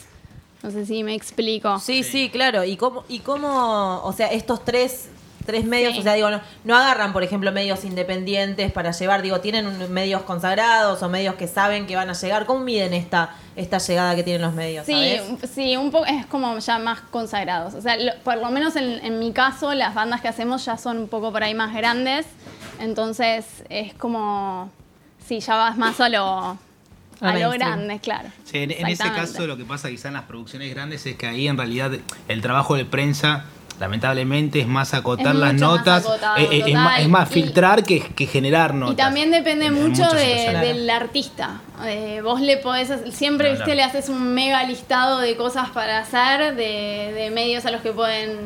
No sé si me explico. Sí, sí, claro. ¿Y cómo, y cómo o sea, estos tres tres medios, Sí. o sea, digo, no, no agarran, por ejemplo, medios independientes para llevar, digo, tienen un- medios consagrados o medios que saben que van a llegar. ¿Cómo miden esta, esta llegada que tienen los medios? Sí, sí, un poco es como ya más consagrados. O sea, lo- por lo menos en, en mi caso, las bandas que hacemos ya son un poco por ahí más grandes. Entonces es como, sí, ya vas más a lo, A a lo grande, claro. Sí, en, en ese caso lo que pasa quizá en las producciones grandes es que ahí en realidad el trabajo de prensa lamentablemente es más acotar Es las notas, acotado, eh, eh, es, total. más, es más Y- filtrar que, que generar notas. Y también depende En- en mucho de- del artista. Eh, vos le podés, hacer- siempre No, viste, no. le haces un mega listado de cosas para hacer, de, de medios a los que pueden,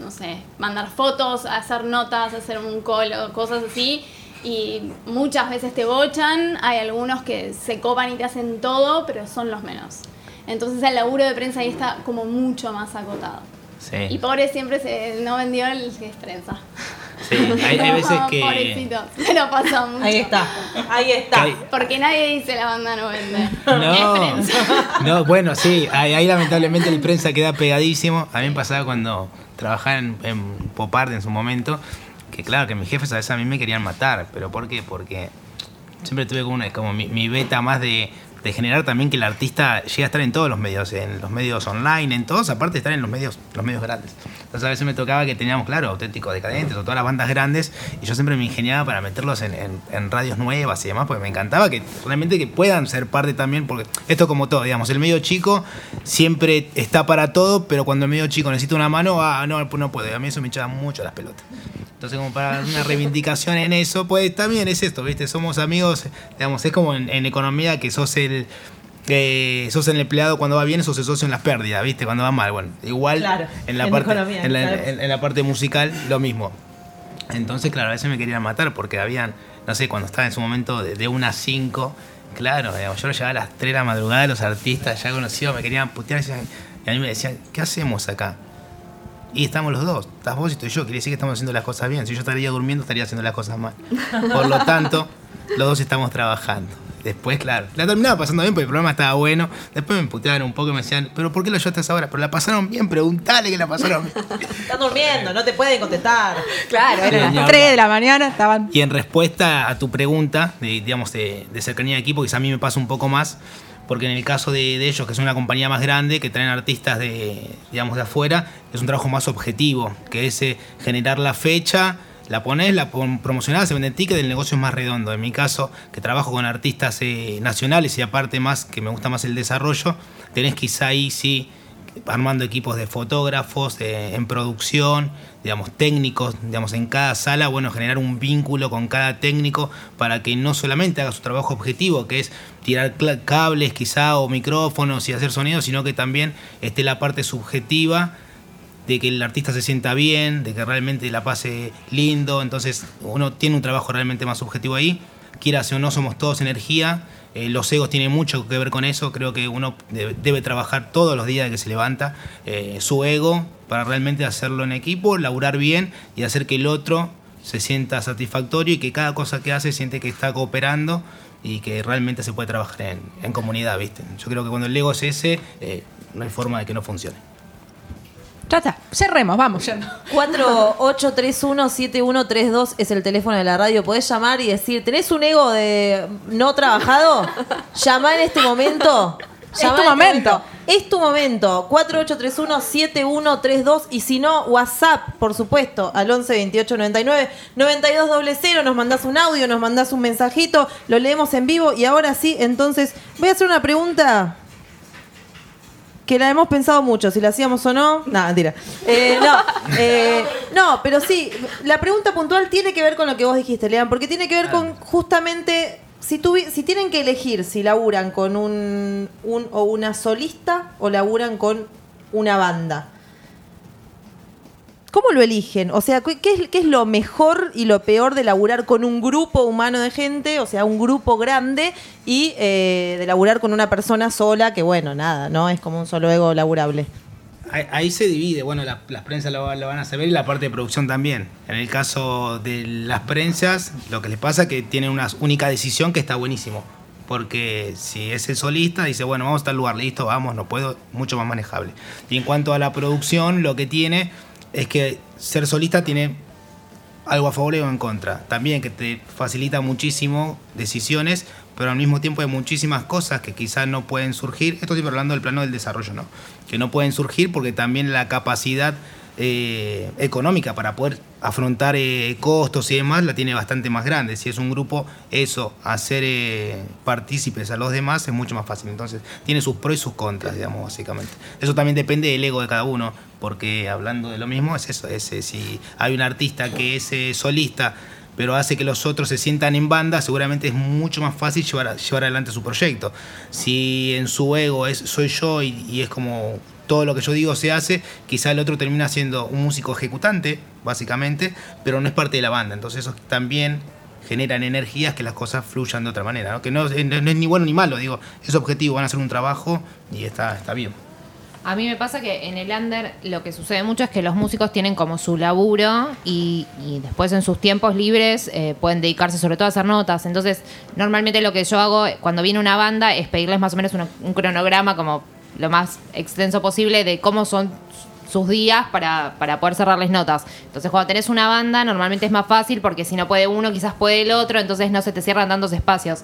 no sé, mandar fotos, hacer notas, hacer un call o cosas así. Y muchas veces te bochan, hay algunos que se copan y te hacen todo, pero son los menos. Entonces el laburo de prensa ahí está como mucho más acotado. Sí. Y pobre siempre se no vendió el que es prensa. Sí, hay, hay veces que... Pobrecito, me lo pasó mucho. Ahí está, ahí está. Hay- Porque nadie dice la banda no vende. No, Es prensa. no, bueno, sí, ahí, ahí lamentablemente el prensa queda pegadísimo. A mí me pasaba cuando trabajaba en, en en su momento, que claro, que mis jefes a veces a mí me querían matar, pero ¿por qué? Porque siempre tuve como, una, como mi, mi beta más de, de generar también que el artista llegue a estar en todos los medios, en los medios online, en todos, aparte de estar en los medios, los medios grandes. Entonces a veces me tocaba que teníamos, claro, auténticos decadentes o todas las bandas grandes, y yo siempre me ingeniaba para meterlos en, radios nuevas y demás, porque me encantaba que realmente que puedan ser parte también, porque esto como todo, digamos, el medio chico siempre está para todo, pero cuando el medio chico necesita una mano, ah, no, no puedo, a mí eso me echaba mucho las pelotas. Entonces, como para una reivindicación en eso, pues también es esto, ¿viste? Somos amigos, digamos, es como en, en economía que sos el. Eh, sos el empleado cuando va bien, sos el socio en las pérdidas, ¿viste? Cuando va mal. Bueno, igual Claro, en, la en parte, economía, en, la, claro. en- en la parte musical, lo mismo. Entonces, claro, a veces me querían matar porque habían, no sé, cuando estaba en su momento de, de una a 5, claro, digamos, yo lo llevaba a las 3 de la madrugada, los artistas ya conocidos me querían putear y a mí me decían, ¿qué hacemos acá? Y estamos los dos, estás vos y estoy yo, quiere decir que estamos haciendo las cosas bien. Si yo estaría durmiendo, estaría haciendo las cosas mal. Por lo tanto, los dos estamos trabajando. Después, claro, la terminaba pasando bien porque el programa estaba bueno. Después me puteaban un poco y me decían, ¿pero por qué lo llevaste a esa hora? Pero la pasaron bien, preguntale que la pasaron bien. Están durmiendo, no te pueden contestar. Claro, Sí, eran las hablar. 3 de la mañana, estaban. Y en respuesta a tu pregunta, de, digamos, de, de cercanía de equipo, quizá a mí me pasa un poco más, porque en el caso de, de ellos, que son una compañía más grande, que traen artistas de, digamos, de afuera, es un trabajo más objetivo, que es eh, generar la fecha, la pones, la promocionás, se vende ticket, el negocio es más redondo. En mi caso, que trabajo con artistas eh, nacionales y aparte más, que me gusta más el desarrollo, tenés quizá ahí sí armando equipos de fotógrafos, en producción, digamos, técnicos, digamos, en cada sala, bueno, generar un vínculo con cada técnico para que no solamente haga su trabajo objetivo, que es tirar cables quizá o micrófonos y hacer sonidos, sino que también esté la parte subjetiva de que el artista se sienta bien, de que realmente la pase lindo, entonces uno tiene un trabajo realmente más subjetivo ahí, quiera o no, somos todos energía, eh, los egos tienen mucho que ver con eso, creo que uno debe, trabajar todos los días que se levanta eh, su ego para realmente hacerlo en equipo, laburar bien y hacer que el otro se sienta satisfactorio y que cada cosa que hace siente que está cooperando y que realmente se puede trabajar en, comunidad. Yo creo que cuando el ego es ese, eh, no hay forma de que no funcione. Ya está, cerremos, vamos. ya. 48317132 es el teléfono de la radio. Podés llamar y decir, ¿tenés un ego de no trabajado? Llama en este momento. Es Llamá tu en este momento. Es tu momento. 48317132 y si no, WhatsApp, por supuesto, al 11 28 99 9200. Nos mandás un audio, nos mandás un mensajito, lo leemos en vivo y ahora sí, entonces voy a hacer una pregunta que la hemos pensado mucho, si la hacíamos o no. No, mentira. Eh, no, eh, no, pero sí, la pregunta puntual tiene que ver con lo que vos dijiste, Lean, porque tiene que ver con justamente si, tuvi- si tienen que elegir si laburan con un, un o una solista o laburan con una banda. ¿Cómo lo eligen? O sea, ¿qué es, lo mejor y lo peor de laburar con un grupo humano de gente, o sea, un grupo grande, y eh, de laburar con una persona sola, que bueno, nada, ¿no? Es como un solo ego laburable. Ahí, se divide, bueno, la- las prensas lo, lo van a saber y la parte de producción también. En el caso de las prensas, lo que les pasa es que tienen una única decisión que está buenísimo. Porque si es el solista, dice, bueno, vamos a tal lugar, listo, vamos, no puedo, mucho más manejable. Y en cuanto a la producción, lo que tiene es que ser solista tiene algo a favor y algo en contra. También que te facilita muchísimo decisiones, pero al mismo tiempo hay muchísimas cosas que quizás no pueden surgir. Esto estoy hablando del plano del desarrollo, ¿no? Que no pueden surgir porque también la capacidad eh, económica para poder afrontar eh, costos y demás la tiene bastante más grande. Si es un grupo, eso, hacer eh, partícipes a los demás es mucho más fácil. Entonces, tiene sus pros y sus contras, digamos, básicamente. Eso también depende del ego de cada uno, porque hablando de lo mismo, es eso, es, si hay un artista que es solista, pero hace que los otros se sientan en banda, seguramente es mucho más fácil llevar, llevar adelante su proyecto. Si en su ego es soy yo y es como todo lo que yo digo se hace, quizá el otro termina siendo un músico ejecutante, básicamente, pero no es parte de la banda. Entonces eso también generan energías que las cosas fluyan de otra manera, ¿no? que no, es- no es ni bueno ni malo, digo, es objetivo, van a hacer un trabajo y está, está bien. A mí me pasa que en el under lo que sucede mucho es que los músicos tienen como su laburo y, después en sus tiempos libres eh, pueden dedicarse sobre todo a hacer notas. Entonces, normalmente lo que yo hago cuando viene una banda es pedirles más o menos un cronograma como lo más extenso posible de cómo son sus días para, para poder cerrarles notas. Entonces, cuando tenés una banda, normalmente es más fácil porque si no puede uno, quizás puede el otro, entonces no se te cierran tantos espacios.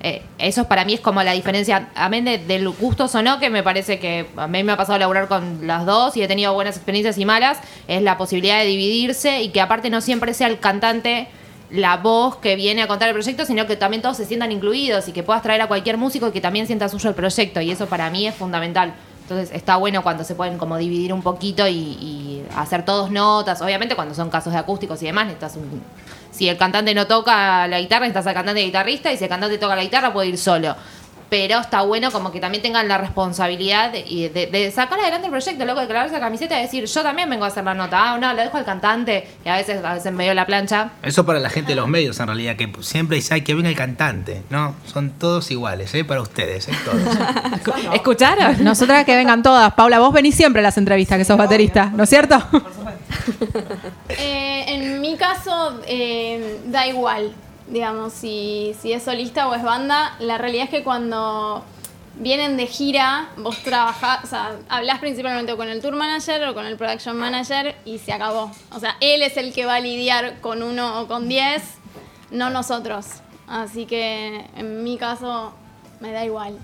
Eh, eso para mí es como la diferencia, amén de, del gustos o no, que me parece que a mí me ha pasado a laburar con las dos y he tenido buenas experiencias y malas, es la posibilidad de dividirse y que aparte no siempre sea el cantante la voz que viene a contar el proyecto, sino que también todos se sientan incluidos y que puedas traer a cualquier músico que también sienta suyo el proyecto y eso para mí es fundamental. Entonces está bueno cuando se pueden como dividir un poquito y, y hacer todos notas. Obviamente cuando son casos de acústicos y demás, necesitas un... Si el cantante no toca la guitarra, necesitas al cantante guitarrista y si el cantante toca la guitarra puede ir solo. Pero está bueno como que también tengan la responsabilidad de, y de- de sacar adelante el proyecto, loco, de clavarse la camiseta y decir, yo también vengo a hacer la nota. Ah, no, la dejo al cantante. Y a veces, a veces medio la plancha. Eso para la gente de los medios, en realidad, que siempre dice, ay, que venga el cantante. No, son todos iguales, ¿eh? Para ustedes, ¿eh? Todos. ¿Escucharon? Nosotras que vengan todas. Paula, vos venís siempre a las entrevistas, que sos baterista, ¿no es cierto? Eh, en mi caso, eh, da igual, digamos, si, si es solista o es banda. La realidad es que cuando vienen de gira, vos trabajás, o sea, hablás principalmente con el tour manager o con el production manager y se acabó. O sea, él es el que va a lidiar con uno o con diez, no nosotros. Así que en mi caso, me da igual.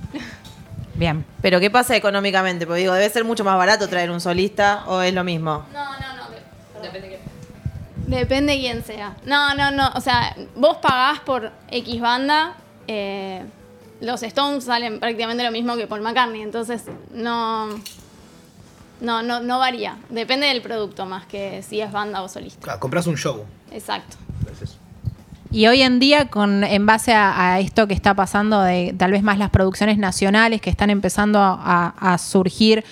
Bien. Pero ¿qué pasa económicamente? Porque digo, debe ser mucho más barato traer un solista o es lo mismo. No, no, no. Depende Depende quién sea. No, no, no. O sea, vos pagás por X banda. eh, los Stones salen prácticamente lo mismo que Paul McCartney. Entonces, no. No, no, no varía. Depende del producto más que si es banda o solista. Claro, compras un show. Exacto. Y hoy en día, con, en base a, a esto que está pasando de tal vez más las producciones nacionales que están empezando a, a surgir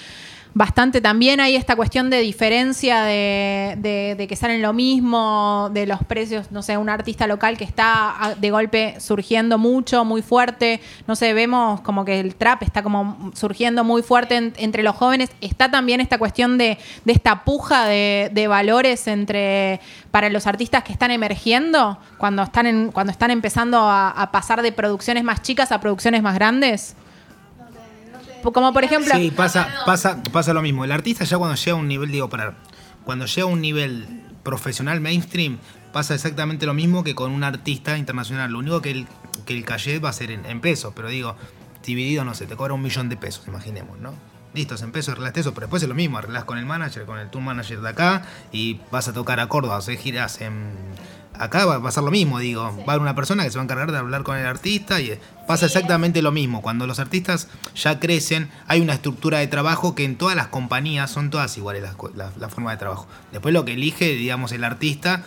bastante, también hay esta cuestión de diferencia de, de- de que salen lo mismo, de los precios, no sé, un artista local que está a- de golpe surgiendo mucho, muy fuerte, no sé, vemos como que el trap está como surgiendo muy fuerte en- entre los jóvenes, está también esta cuestión de, de esta puja de, valores entre para los artistas que están emergiendo cuando están en, cuando están empezando a pasar de producciones más chicas a producciones más grandes. Como por ejemplo, Sí, pasa, pasa, pasa lo mismo. El artista ya cuando llega a un nivel, digo, para, cuando llega a un nivel profesional mainstream, pasa exactamente lo mismo que con un artista internacional. Lo único que el, que el cachet va a ser en, en pesos, pero digo, dividido, no sé, te cobra un millón de pesos, imaginemos, ¿no? Listo, en pesos arreglaste eso, pero después es lo mismo, arreglás con el manager, con el tour manager de acá y vas a tocar a Córdoba, hacer giras en... Acá va, a ser lo mismo, digo, va a haber una persona que se va a encargar de hablar con el artista y pasa exactamente lo mismo. Cuando los artistas ya crecen, hay una estructura de trabajo que en todas las compañías son todas iguales las la, la forma de trabajo. Después lo que elige, digamos, el artista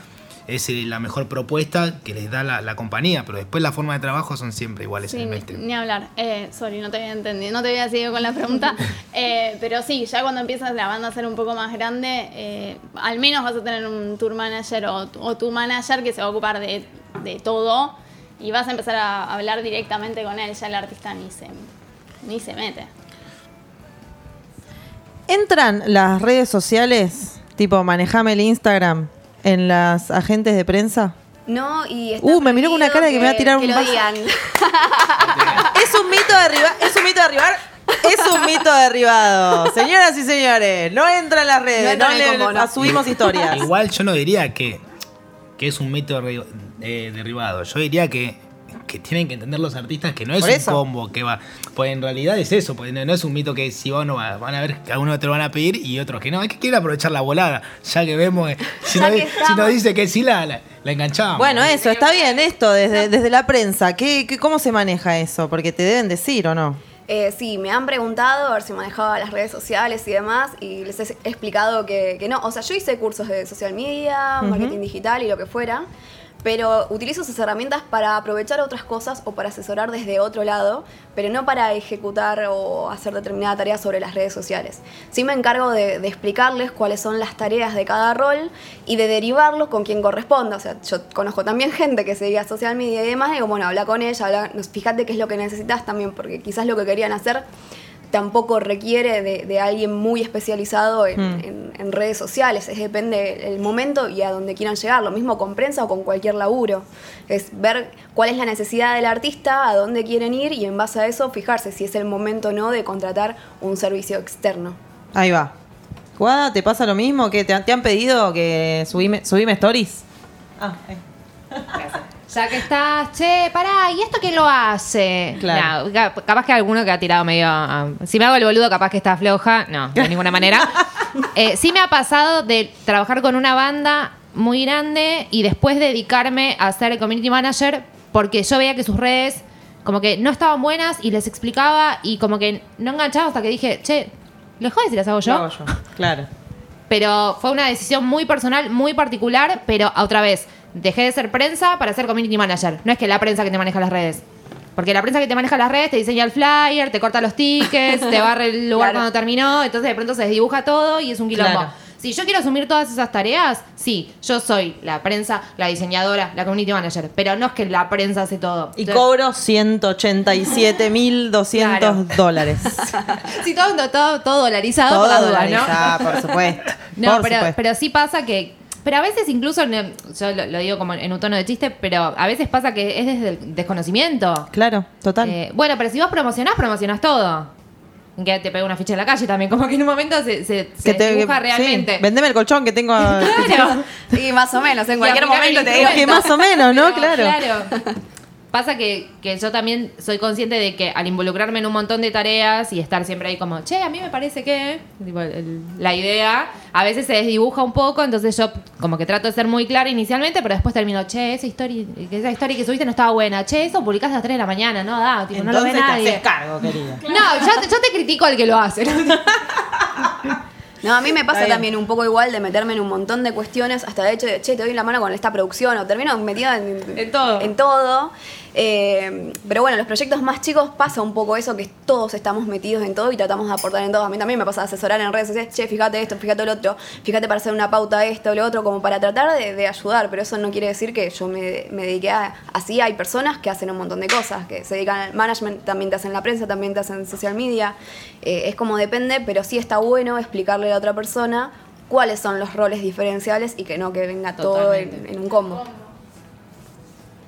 es eh, la mejor propuesta que les da la, la compañía, pero después la forma de trabajo son siempre iguales en el ni, ni hablar. Eh, sorry, no te había entendido, no te había seguido con la pregunta. Eh, pero sí, ya cuando empiezas la banda a ser un poco más grande, eh, al menos vas a tener un tour manager o, o tu manager que se va a ocupar de, de todo y vas a empezar a hablar directamente con él. Ya el artista ni se, ni se mete. ¿Entran las redes sociales, tipo manejame el Instagram, en las agentes de prensa? No, y está Uh, me miró con una cara de que me va a tirar que un lo vaso. digan. Es un mito derribar, es un mito derribar, es un mito derribado. Señoras y señores, no entra en las No redes, entra no, en el le combo, no. subimos historias. Igual yo no diría que que es un mito derri- eh, derribado. Yo diría que, que tienen que entender los artistas que no es Por un eso. combo, que va. Pues en realidad es eso, pues no no es un mito que si vos no va- van a ver que algunos te lo van a pedir y otros que no. Es que quieren aprovechar la volada, ya que vemos que si, Ya no, que di- si estamos. nos dice que sí, la, la, la enganchamos. Bueno, eso, está bien esto desde, desde la prensa. ¿Qué, qué- ¿Cómo se maneja eso? Porque te deben decir o no. Eh, sí, me han preguntado a ver si manejaba las redes sociales y demás, y les he explicado que, que no. O sea, yo hice cursos de social media, marketing digital y lo que fuera, pero utilizo esas herramientas para aprovechar otras cosas o para asesorar desde otro lado, pero no para ejecutar o hacer determinada tarea sobre las redes sociales. Sí me encargo de, explicarles cuáles son las tareas de cada rol y de derivarlos con quien corresponda. O sea, yo conozco también gente que se dedica a social media y demás, y digo, bueno, habla con ella, habla, fíjate qué es lo que necesitas también, porque quizás lo que querían hacer tampoco requiere de, de alguien muy especializado en, en- en redes sociales, es depende el momento y a donde quieran llegar, lo mismo con prensa o con cualquier laburo, es ver cuál es la necesidad del artista, a dónde quieren ir y en base a eso fijarse si es el momento o no de contratar un servicio externo. Ahí va. Guada, ¿te pasa lo mismo? que te, te han pedido que subime, subime stories? Ah, ahí. Ya que estás, che, pará, ¿y esto quién lo hace? Claro. Capaz que alguno que ha tirado medio. ah, si me hago el boludo, capaz que está floja. No, de ninguna manera. Eh, sí me ha pasado de trabajar con una banda muy grande y después dedicarme a ser community manager porque yo veía que sus redes como que no estaban buenas y les explicaba y como que no enganchaba hasta que dije, che, ¿les jodes si las hago yo? Lo hago yo. Claro. Pero fue una decisión muy personal, muy particular, pero otra vez, dejé de ser prensa para ser community manager. No es que la prensa que te maneja las redes. Porque la prensa que te maneja las redes te diseña el flyer, te corta los tickets, te barre el lugar Claro. cuando terminó, entonces de pronto se desdibuja todo y es un quilombo. Claro. Si yo quiero asumir todas esas tareas, sí, yo soy la prensa, la diseñadora, la community manager, pero no es que la prensa hace todo. Y Entonces- cobro 187.200 Claro. dólares. Sí, todo, todo, todo dolarizado Todo por la duda, ¿no? dolarizado, por supuesto. No, Por pero, supuesto. pero sí pasa que. Pero a veces incluso, yo lo, lo digo como en un tono de chiste, pero a veces pasa que es desde el desconocimiento. Claro, total. Eh, bueno, pero si vos promocionás, promocionás todo. Que te pega una ficha en la calle también, como que en un momento se, se, se dibuja sí, realmente. vendeme el colchón que tengo. Claro. Sí, más o menos, en cualquier momento te digo. Que más o menos, ¿no? Claro. Claro. Pasa que, que yo también soy consciente de que al involucrarme en un montón de tareas y estar siempre ahí como, che, a mí me parece que, tipo, el- la idea a veces se desdibuja un poco, entonces yo como que trato de ser muy clara inicialmente, pero después termino, che, esa historia, esa historia que subiste no estaba buena, che, eso publicaste a las 3 de la mañana, no da, tipo, no lo ve Entonces te nadie. haces cargo, querida. No, yo, te- yo te critico al que lo hace. No, a mí me pasa también un poco igual de meterme en un montón de cuestiones, hasta de hecho de, che, te doy la mano con esta producción, o termino metida en, En todo. En todo. Eh, pero bueno, los proyectos más chicos pasa un poco eso, que todos estamos metidos en todo y tratamos de aportar en todo. A mí también me pasa de asesorar en redes sociales, che, fíjate esto, fíjate lo otro, fíjate para hacer una pauta esto, lo otro, como para tratar de, de ayudar, pero eso no quiere decir que yo me, me dediqué a... Así hay personas que hacen un montón de cosas, que se dedican al management, también te hacen la prensa, también te hacen social media. Eh, es como depende, pero sí está bueno explicarle a la otra persona cuáles son los roles diferenciales y que no que venga todo en un combo.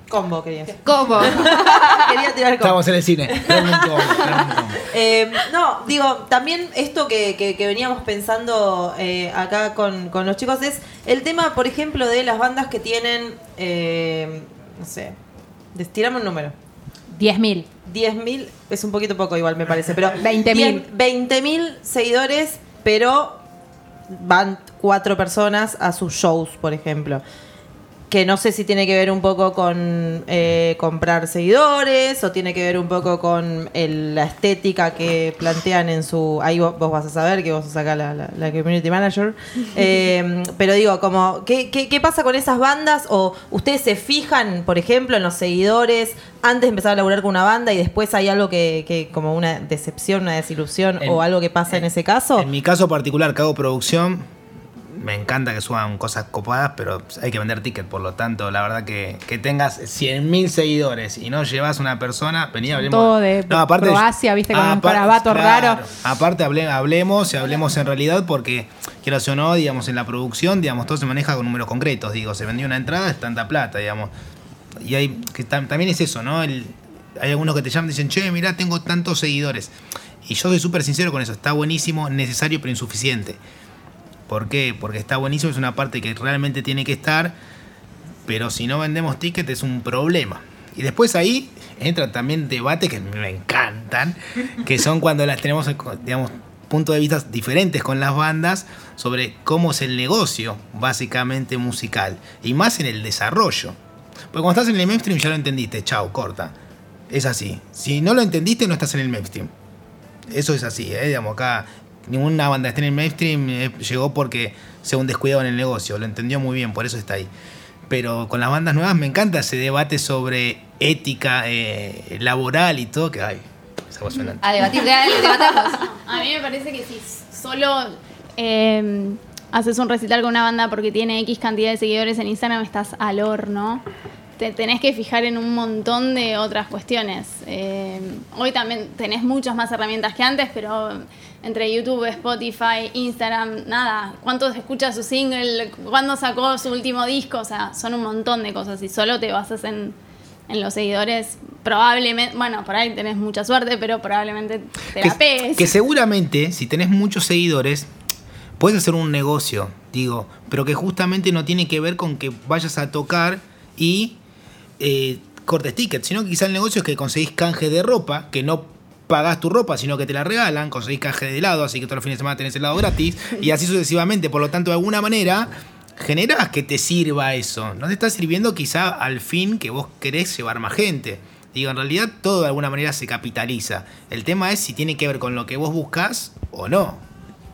Combo, quería. ¿Cómo? Quería tirar combo. Estamos en el cine. Un combo, un combo. Eh, no, digo, también esto que, que- que veníamos pensando eh, acá con, con los chicos es el tema, por ejemplo, de las bandas que tienen, eh, no sé, tirame un número. 10.000. 10.000 es un poquito poco igual, me parece, pero 20.000. 20.000 seguidores, pero van cuatro personas a sus shows, por ejemplo. Que no sé si tiene que ver un poco con eh, comprar seguidores o tiene que ver un poco con el- la estética que plantean en su... Ahí vos, vos vas a saber que vos sos acá la, la- la community manager. Eh, pero digo, como, ¿qué, qué, qué pasa con esas bandas? ¿O ustedes se fijan, por ejemplo, en los seguidores antes de empezar a laburar con una banda y después hay algo que, que como una decepción, una desilusión En- o algo que pasa en, ese caso? En mi caso particular, que hago producción, me encanta que suban cosas copadas, pero hay que vender ticket, por lo tanto, la verdad que, que tengas 100.000 seguidores y no llevas una persona, venía, hablemos. Todo de Croacia, viste, con un carabato raro. Aparte, hable- hablemos y hablemos en realidad porque, quiero o no, digamos, en la producción, digamos, todo se maneja con números concretos, digo, se vendió una entrada, es tanta plata, digamos. Y hay, que tam- también es eso, ¿no? El- hay algunos que te llaman y dicen, che, mirá, tengo tantos seguidores. Y yo soy súper sincero con eso, está buenísimo, necesario, pero insuficiente. ¿Por qué? Porque está buenísimo, es una parte que realmente tiene que estar. pero si no vendemos tickets es un problema. Y después ahí entran también debates que me encantan, que son cuando las tenemos, digamos, puntos de vista diferentes con las bandas sobre cómo es el negocio, básicamente musical, y más en el desarrollo. Porque cuando estás en el mainstream ya lo entendiste, chao, corta. Es así. Si no lo entendiste, no estás en el mainstream. Eso es así, ¿eh? Digamos, acá ninguna banda que esté en el mainstream eh, llegó porque sea un descuidado en el negocio. Lo entendió muy bien, por eso está ahí. Pero con las bandas nuevas me encanta ese debate sobre ética eh, laboral y todo, que hay. Voz suena. A debatir, debatamos. A mí me parece que si solo eh, haces un recital con una banda porque tiene X cantidad de seguidores en Instagram, estás al horno. Te tenés que fijar en un montón de otras cuestiones. Eh, hoy también tenés muchas más herramientas que antes, pero entre YouTube, Spotify, Instagram, nada. ¿Cuánto se escucha su single? ¿Cuándo sacó su último disco? O sea, son un montón de cosas. Y solo te basas en, en los seguidores, probablemente, bueno, por ahí tenés mucha suerte, pero probablemente te la que, pegues. que seguramente, si tenés muchos seguidores, puedes hacer un negocio, digo, pero que justamente no tiene que ver con que vayas a tocar y eh, cortes tickets, sino que quizá el negocio es que conseguís canje de ropa, que no pagás tu ropa, sino que te la regalan, conseguís canje de helado, así que todos los fines de semana tenés helado gratis, y así sucesivamente. Por lo tanto, de alguna manera, generás que te sirva eso. No te está sirviendo quizá al fin que vos querés llevar más gente. Digo, en realidad todo de alguna manera se capitaliza. El tema es si tiene que ver con lo que vos buscás o no.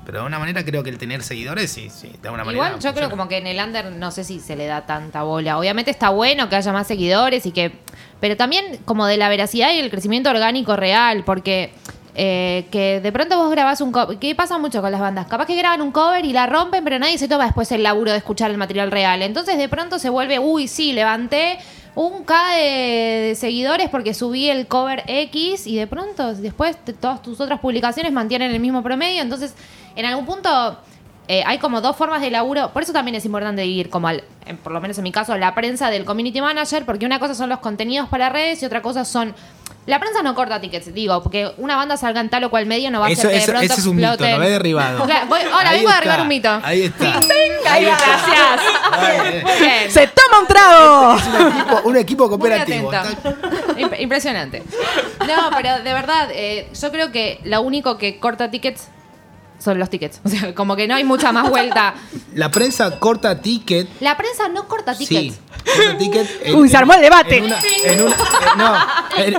Pero de alguna manera creo que el tener seguidores, sí, sí, de alguna manera. Igual yo creo como que en el under no sé si se le da tanta bola. Obviamente está bueno que haya más seguidores y que. Pero también como de la veracidad y el crecimiento orgánico real, porque. eh, que de pronto vos grabás un cover. ¿Qué pasa mucho con las bandas? Capaz que graban un cover y la rompen, pero nadie se toma después el laburo de escuchar el material real. Entonces de pronto se vuelve, uy, sí, levanté un K de, de seguidores porque subí el cover X y de pronto después te- todas tus otras publicaciones mantienen el mismo promedio. Entonces, en algún punto eh, hay como dos formas de laburo. Por eso también es importante dividir, como al- en- por lo menos en mi caso, la prensa del community manager, porque una cosa son los contenidos para redes y otra cosa son. La prensa no corta tickets, digo, porque una banda salga en tal o cual medio no va a Eso, ser que de eso- pronto ese es un mito, lo he derribado. Claro, voy- ahora Ahí vengo a está, derribar un mito. Ahí está. Ahí gracias. Vale. Muy bien. ¡Se toma un trago! Es un equipo, un equipo cooperativo. Impresionante. No, pero de verdad, eh, yo creo que lo único que corta tickets son los tickets. O sea, como que no hay mucha más vuelta. La prensa corta ticket. La prensa no corta Sí, tickets. corta ticket. en- Uy, se armó el debate. En una, en un- eh, no, en-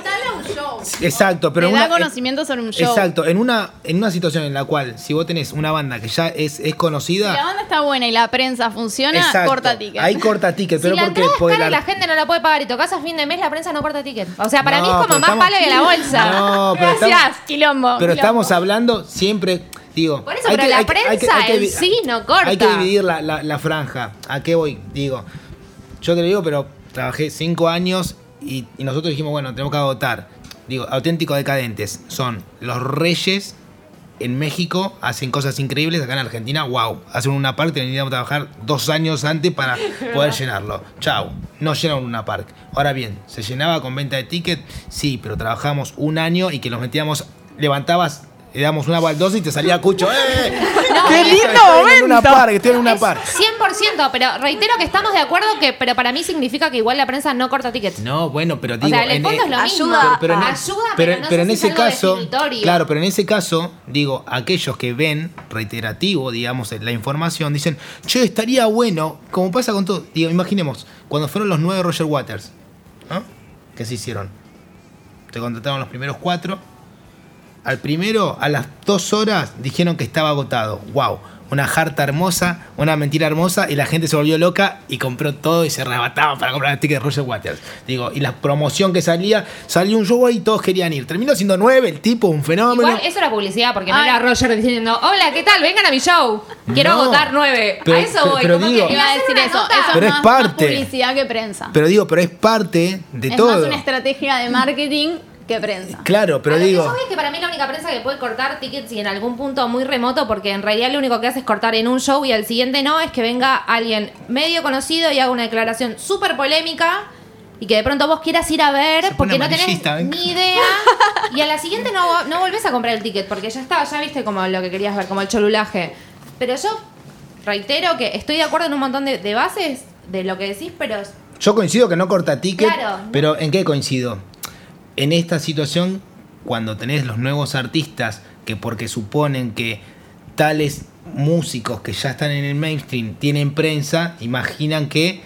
exacto, pero Te en da una, conocimiento sobre un show. Exacto, en una, en una situación en la cual si vos tenés una banda que ya es, es Si conocida, la banda está buena y la prensa funciona, exacto, corta ticket. ahí corta ticket, pero la porque, es porque la- la gente no la puede pagar y tocas a fin de mes, la prensa no corta ticket. O sea, para No, mí es como más estamos- palo que la bolsa. No, pero Gracias. estamos- Quilombo. Pero quilombo. estamos hablando siempre, digo. Por eso, pero la prensa en sí no corta. Hay que dividir la, la- la franja. ¿A qué voy? Digo, yo te lo digo, pero trabajé cinco años y, y nosotros dijimos, bueno, tenemos que agotar. Digo, auténticos decadentes. Son los reyes en México, hacen cosas increíbles. Acá en Argentina, wow. Hacen una park, teníamos que trabajar dos años antes para poder llenarlo. Chau. No llenan una park. Ahora bien, ¿se llenaba con venta de ticket? Sí, pero trabajamos un año y que los metíamos, levantabas, le damos una baldosa y te salía cucho. ¡Eh! ¡Qué Estoy lindo en una momento! park, estoy en una Es park. 100%, pero reitero que estamos de acuerdo que, pero para mí significa que igual la prensa no corta tickets. No, bueno, pero O digo, sea, en el fondo es lo mismo. ayuda, pero, pero en, ayuda, pero, pero, no pero sé en si ese es caso, claro, pero en ese caso, digo, aquellos que ven reiterativo, digamos, la información, dicen, che, estaría bueno, como pasa con todo, digo, imaginemos, cuando fueron los nueve Roger Waters, ¿no? ¿Qué se hicieron? Te contrataron los primeros cuatro, al primero, a las dos horas, dijeron que estaba agotado. ¡Wow! Una jarta hermosa, una mentira hermosa, y la gente se volvió loca y compró todo y se arrebataba para comprar el ticket de Roger Waters. Digo, y la promoción que salía, salió un show ahí y todos querían ir. Terminó siendo nueve, el tipo, un fenómeno. Igual eso era publicidad, porque no Ay. era Roger diciendo, hola, ¿qué tal? Vengan a mi show. Quiero No. agotar nueve. Pero- a eso pero- voy. pero como digo- que Iba a decir eso. Eso Pero es es más, parte. más publicidad que prensa. Pero digo, pero es parte de es todo. más una estrategia de marketing que prensa. Claro, pero A lo que digo. yo es que para mí la única prensa que puede cortar tickets y en algún punto muy remoto, porque en realidad lo único que hace es cortar en un show y al siguiente no, es que venga alguien medio conocido y haga una declaración súper polémica y que de pronto vos quieras ir a ver porque no tenés ni idea y a la siguiente no, no volvés a comprar el ticket porque ya estaba, ya viste como lo que querías ver, como el cholulaje. Pero yo reitero que estoy de acuerdo en un montón de, de bases de lo que decís, pero Yo coincido que no corta ticket, Claro. pero ¿en qué coincido? En esta situación, cuando tenés los nuevos artistas que porque suponen que tales músicos que ya están en el mainstream tienen prensa, imaginan que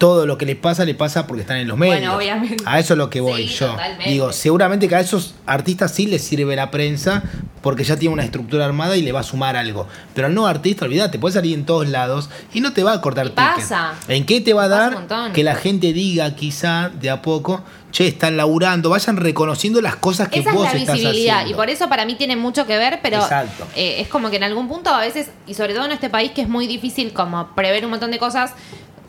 todo lo que les pasa le pasa porque están en los Bueno, medios. obviamente. A eso es lo que voy Sí, yo. totalmente. Digo, seguramente que a esos artistas sí les sirve la prensa porque ya tiene una estructura armada y le va a sumar algo. Pero al no artista, olvídate, puede salir en todos lados y no te va a cortar Y pasa. ¿En qué te va a dar que la gente diga quizá de a poco, che, están laburando, vayan reconociendo las cosas que Esa es vos la estás visibilidad haciendo? y por eso para mí tiene mucho que ver, pero Exacto. eh, es como que en algún punto a veces, y sobre todo en este país que es muy difícil como prever un montón de cosas,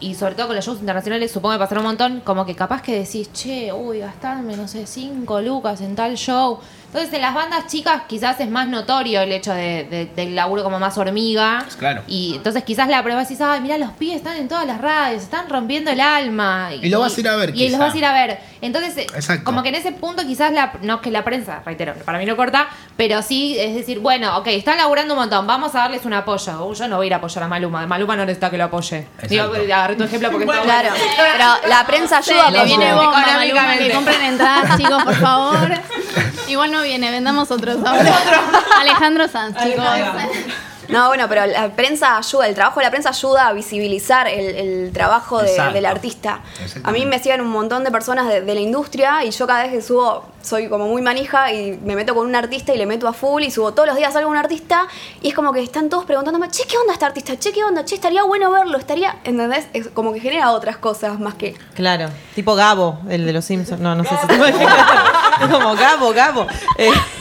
y sobre todo con los shows internacionales supongo que pasará un montón, como que capaz que decís, che, uy, gastarme, no sé, cinco lucas en tal show. Entonces en las bandas chicas quizás es más notorio el hecho de, de- del laburo como más hormiga. Claro. Y entonces quizás la prueba decís, ay, mira, los pibes están en todas las radios, están rompiendo el alma. Y lo vas a ir a ver, Y quizá. los vas a ir a ver. Entonces, eh, Exacto. como que en ese punto quizás la, no es que la prensa, reitero, para mí no corta, pero sí es decir, bueno, ok, están laburando un montón, vamos a darles un apoyo. Yo no voy a ir a apoyar a Maluma, Maluma no necesita que lo apoye. Digo, agarré tu ejemplo porque está Claro, pero la prensa ayuda. Le viene bomba, Maluma, que compren entradas, chicos, por favor. Igual no viene, vendamos otros ahora. Alejandro Sanz, chicos. No, bueno, pero la prensa ayuda, el trabajo de la prensa ayuda a visibilizar el, el trabajo de- del artista. A mí me siguen un montón de personas de, de la industria y yo cada vez que subo soy como muy manija y me meto con un artista y le meto a full y subo todos los días algo a un artista y es como que están todos preguntándome, che, ¿qué onda este artista? Che, ¿qué onda? Che, estaría bueno verlo, estaría, ¿entendés? Es como que genera otras cosas más que... Claro, tipo Gabo, el de los Simpsons. No, no sé si como Gabo, Gabo.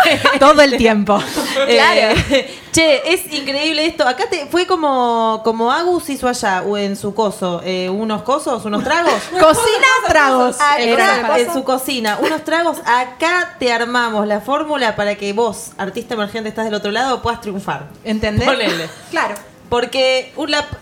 Eh, Todo el tiempo. eh, che, es increíble esto. Acá te, fue como, como Agus hizo allá, o en su coso, eh, unos cosos, unos tragos. Cocina tragos. Era- en su cocina, unos tragos. Acá te armamos la fórmula para que vos, artista emergente, estás del otro lado, puedas triunfar. ¿Entendés? Ponele. Claro. Porque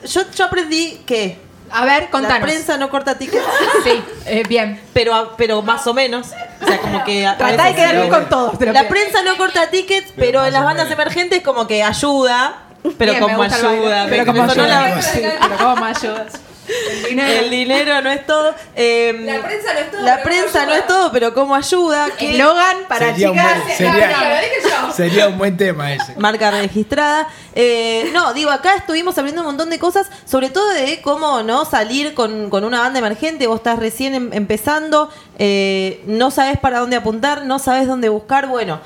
yo, yo aprendí que A ver, la contanos. prensa no corta tickets. Sí, eh, bien. pero, pero más o menos. O sea, como que. Tratá de quedar bien con todos. La pido. prensa no corta tickets, pero en las bandas emergentes como que ayuda. Pero Bien, como ayuda. Pero como ayuda. la- pero como ayudas. El dinero. El dinero no es todo. eh, La prensa no es todo, La prensa no es todo, pero como ayuda. que- Eslogan para Sería un chicas. buen- sería- No, no, lo dije yo. Sería un buen tema ese. marca registrada. Eh, no, digo, acá estuvimos aprendiendo un montón de cosas, sobre todo de cómo no salir con, con una banda emergente. Vos estás recién em- empezando, eh, no sabes para dónde apuntar, no sabes dónde buscar. Bueno,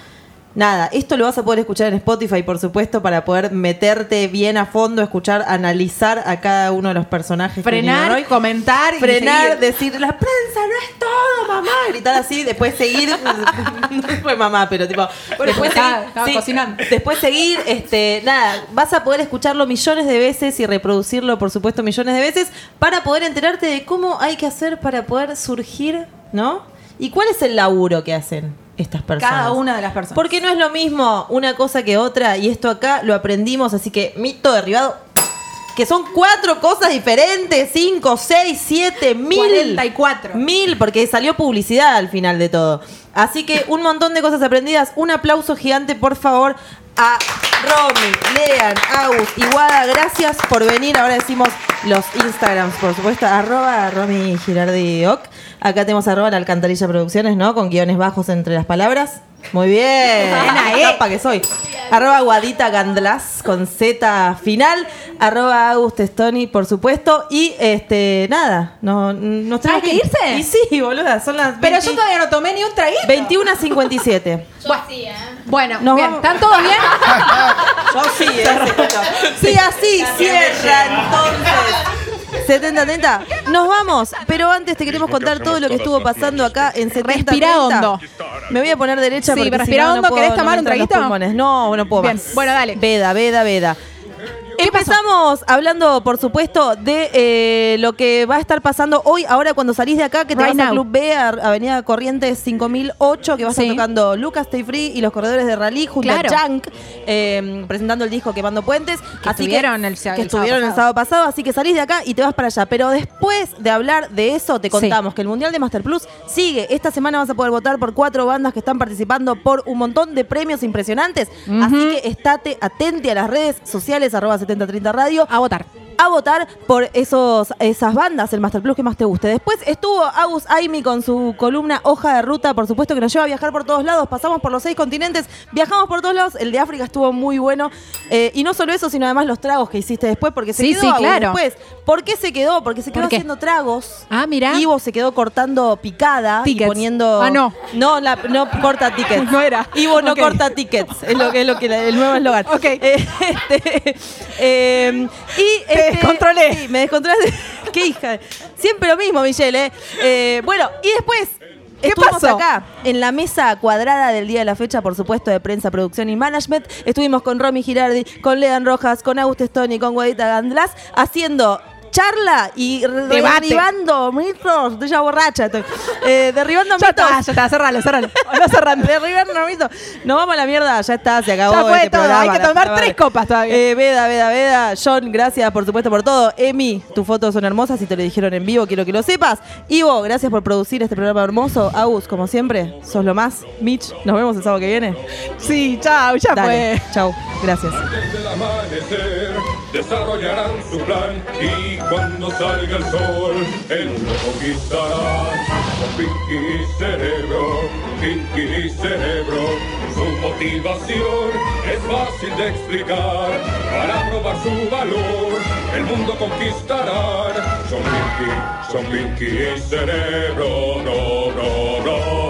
nada, esto lo vas a poder escuchar en Spotify, por supuesto, para poder meterte bien a fondo, escuchar, analizar a cada uno de los personajes. que Frenar, hoy. comentar y frenar, seguir. decir, la prensa no es todo, mamá, gritar así, después seguir, no fue mamá, pero tipo, después seguir, cocinando. después seguir, este, nada, vas a poder escucharlo millones de veces y reproducirlo, por supuesto, millones de veces, para poder enterarte de cómo hay que hacer para poder surgir, ¿no? ¿Y cuál es el laburo que hacen estas personas? Cada una de las personas. Porque no es lo mismo una cosa que otra, y esto acá lo aprendimos, así que mito derribado. Que son cuatro cosas diferentes, cinco, seis, siete, mil. 44. Mil, porque salió publicidad al final de todo. Así que un montón de cosas aprendidas. Un aplauso gigante, por favor, a Romy, Lean, Agus y Wada. Gracias por venir. Ahora decimos los Instagrams, por supuesto. Arroba Romy Girardi Oc. Acá tenemos arroba la Alcantarilla Producciones, ¿no? Con guiones bajos entre las palabras. Muy bien. Buena, ¿eh? Tapa que soy. Arroba Guadita Gandlas con Z final. Arroba Agus Testoni, por supuesto. Y este, nada. No, nos tenemos ¿Hay que irse? Y sí, boluda. Son las Pero 20 yo todavía no tomé ni un traguito. 21 a 57. Bueno, Sí, ¿eh? bueno Nos bien. vamos. ¿Están todos bien? Yo sí, eh, Sí, así cierra entonces. 70 30. Nos vamos, pero antes te queremos contar todo lo que estuvo pasando acá en 70 Respira 30. hondo. Me voy a poner derecha Sí, porque pero si respira no, no hondo. puedo, ¿Querés no tomar me un traguito? No, no puedo Bien, más. bueno, dale. Veda, veda, veda. Empezamos hablando, por supuesto, de eh, lo que va a estar pasando hoy, ahora cuando salís de acá, que te Right vas al. Club B, a Avenida Corrientes 5008, que va a estar tocando Lucas Stay Free y los corredores de Rally junto Claro. a Junk, eh, presentando el disco Quemando Puentes. Que estuvieron el sa- que el sábado estuvieron el pasado. sábado pasado, así que salís de acá y te vas para allá. Pero después de hablar de eso, te contamos que el Mundial de Master Plus sigue. Esta semana vas a poder votar por cuatro bandas que están participando por un montón de premios impresionantes. Así que estate atente a las redes sociales, arroba 7030 Radio, A votar. A votar por esos, esas bandas, el Master Plus que más te guste. Después estuvo Agus Aimi con su columna Hoja de Ruta, por supuesto que nos lleva a viajar por todos lados, pasamos por los seis continentes, viajamos por todos lados, el de África estuvo muy bueno. Eh, y no solo eso, sino además los tragos que hiciste después, porque se Sí, quedó sí, Agus claro. después. ¿Por qué se quedó? Porque se quedó haciendo tragos. Ah, mira. Ivo se quedó cortando picada Tickets. y poniendo. Ah, no. No, la- no corta tickets. No era. Ivo no corta tickets. Es lo que es lo que el nuevo eslogan. Ok. Eh, este, eh, y descontrolé. Sí, me descontrolé. Qué hija. Siempre lo mismo, Michelle. ¿eh? Eh, bueno, y después. ¿Qué Estuvimos pasó? acá en la mesa cuadrada del día de la fecha, por supuesto, de prensa, producción y management. Estuvimos con Romy Girardi, con Lean Rojas, con Augusto Stoni, con Guadita Gandlas, haciendo charla y Debate. derribando mitos. Estoy ya borracha. estoy. Eh, derribando Ya mitos. está, ya está, cerralo, cerralo. No cerrando. Derribando mitos. Nos vamos a la mierda, ya está, se acabó. Ya fue este todo, programa, hay que tomar tres copas todavía. Eh, Veda, Veda, Veda. John, gracias por supuesto por todo. Emi, tus fotos son hermosas y te lo dijeron en vivo, quiero que lo sepas. Ivo, gracias por producir este programa hermoso. Agus, como siempre, sos lo más. Mitch, nos vemos el sábado que viene. Sí, chao, ya Dale, fue. chau, gracias. Desarrollarán su plan y cuando salga el sol el mundo conquistarán con Pinky y Cerebro, Pinky y Cerebro. Su motivación es fácil de explicar para probar su valor el mundo conquistarán. Son Pinky, son Pinky y Cerebro, no, no.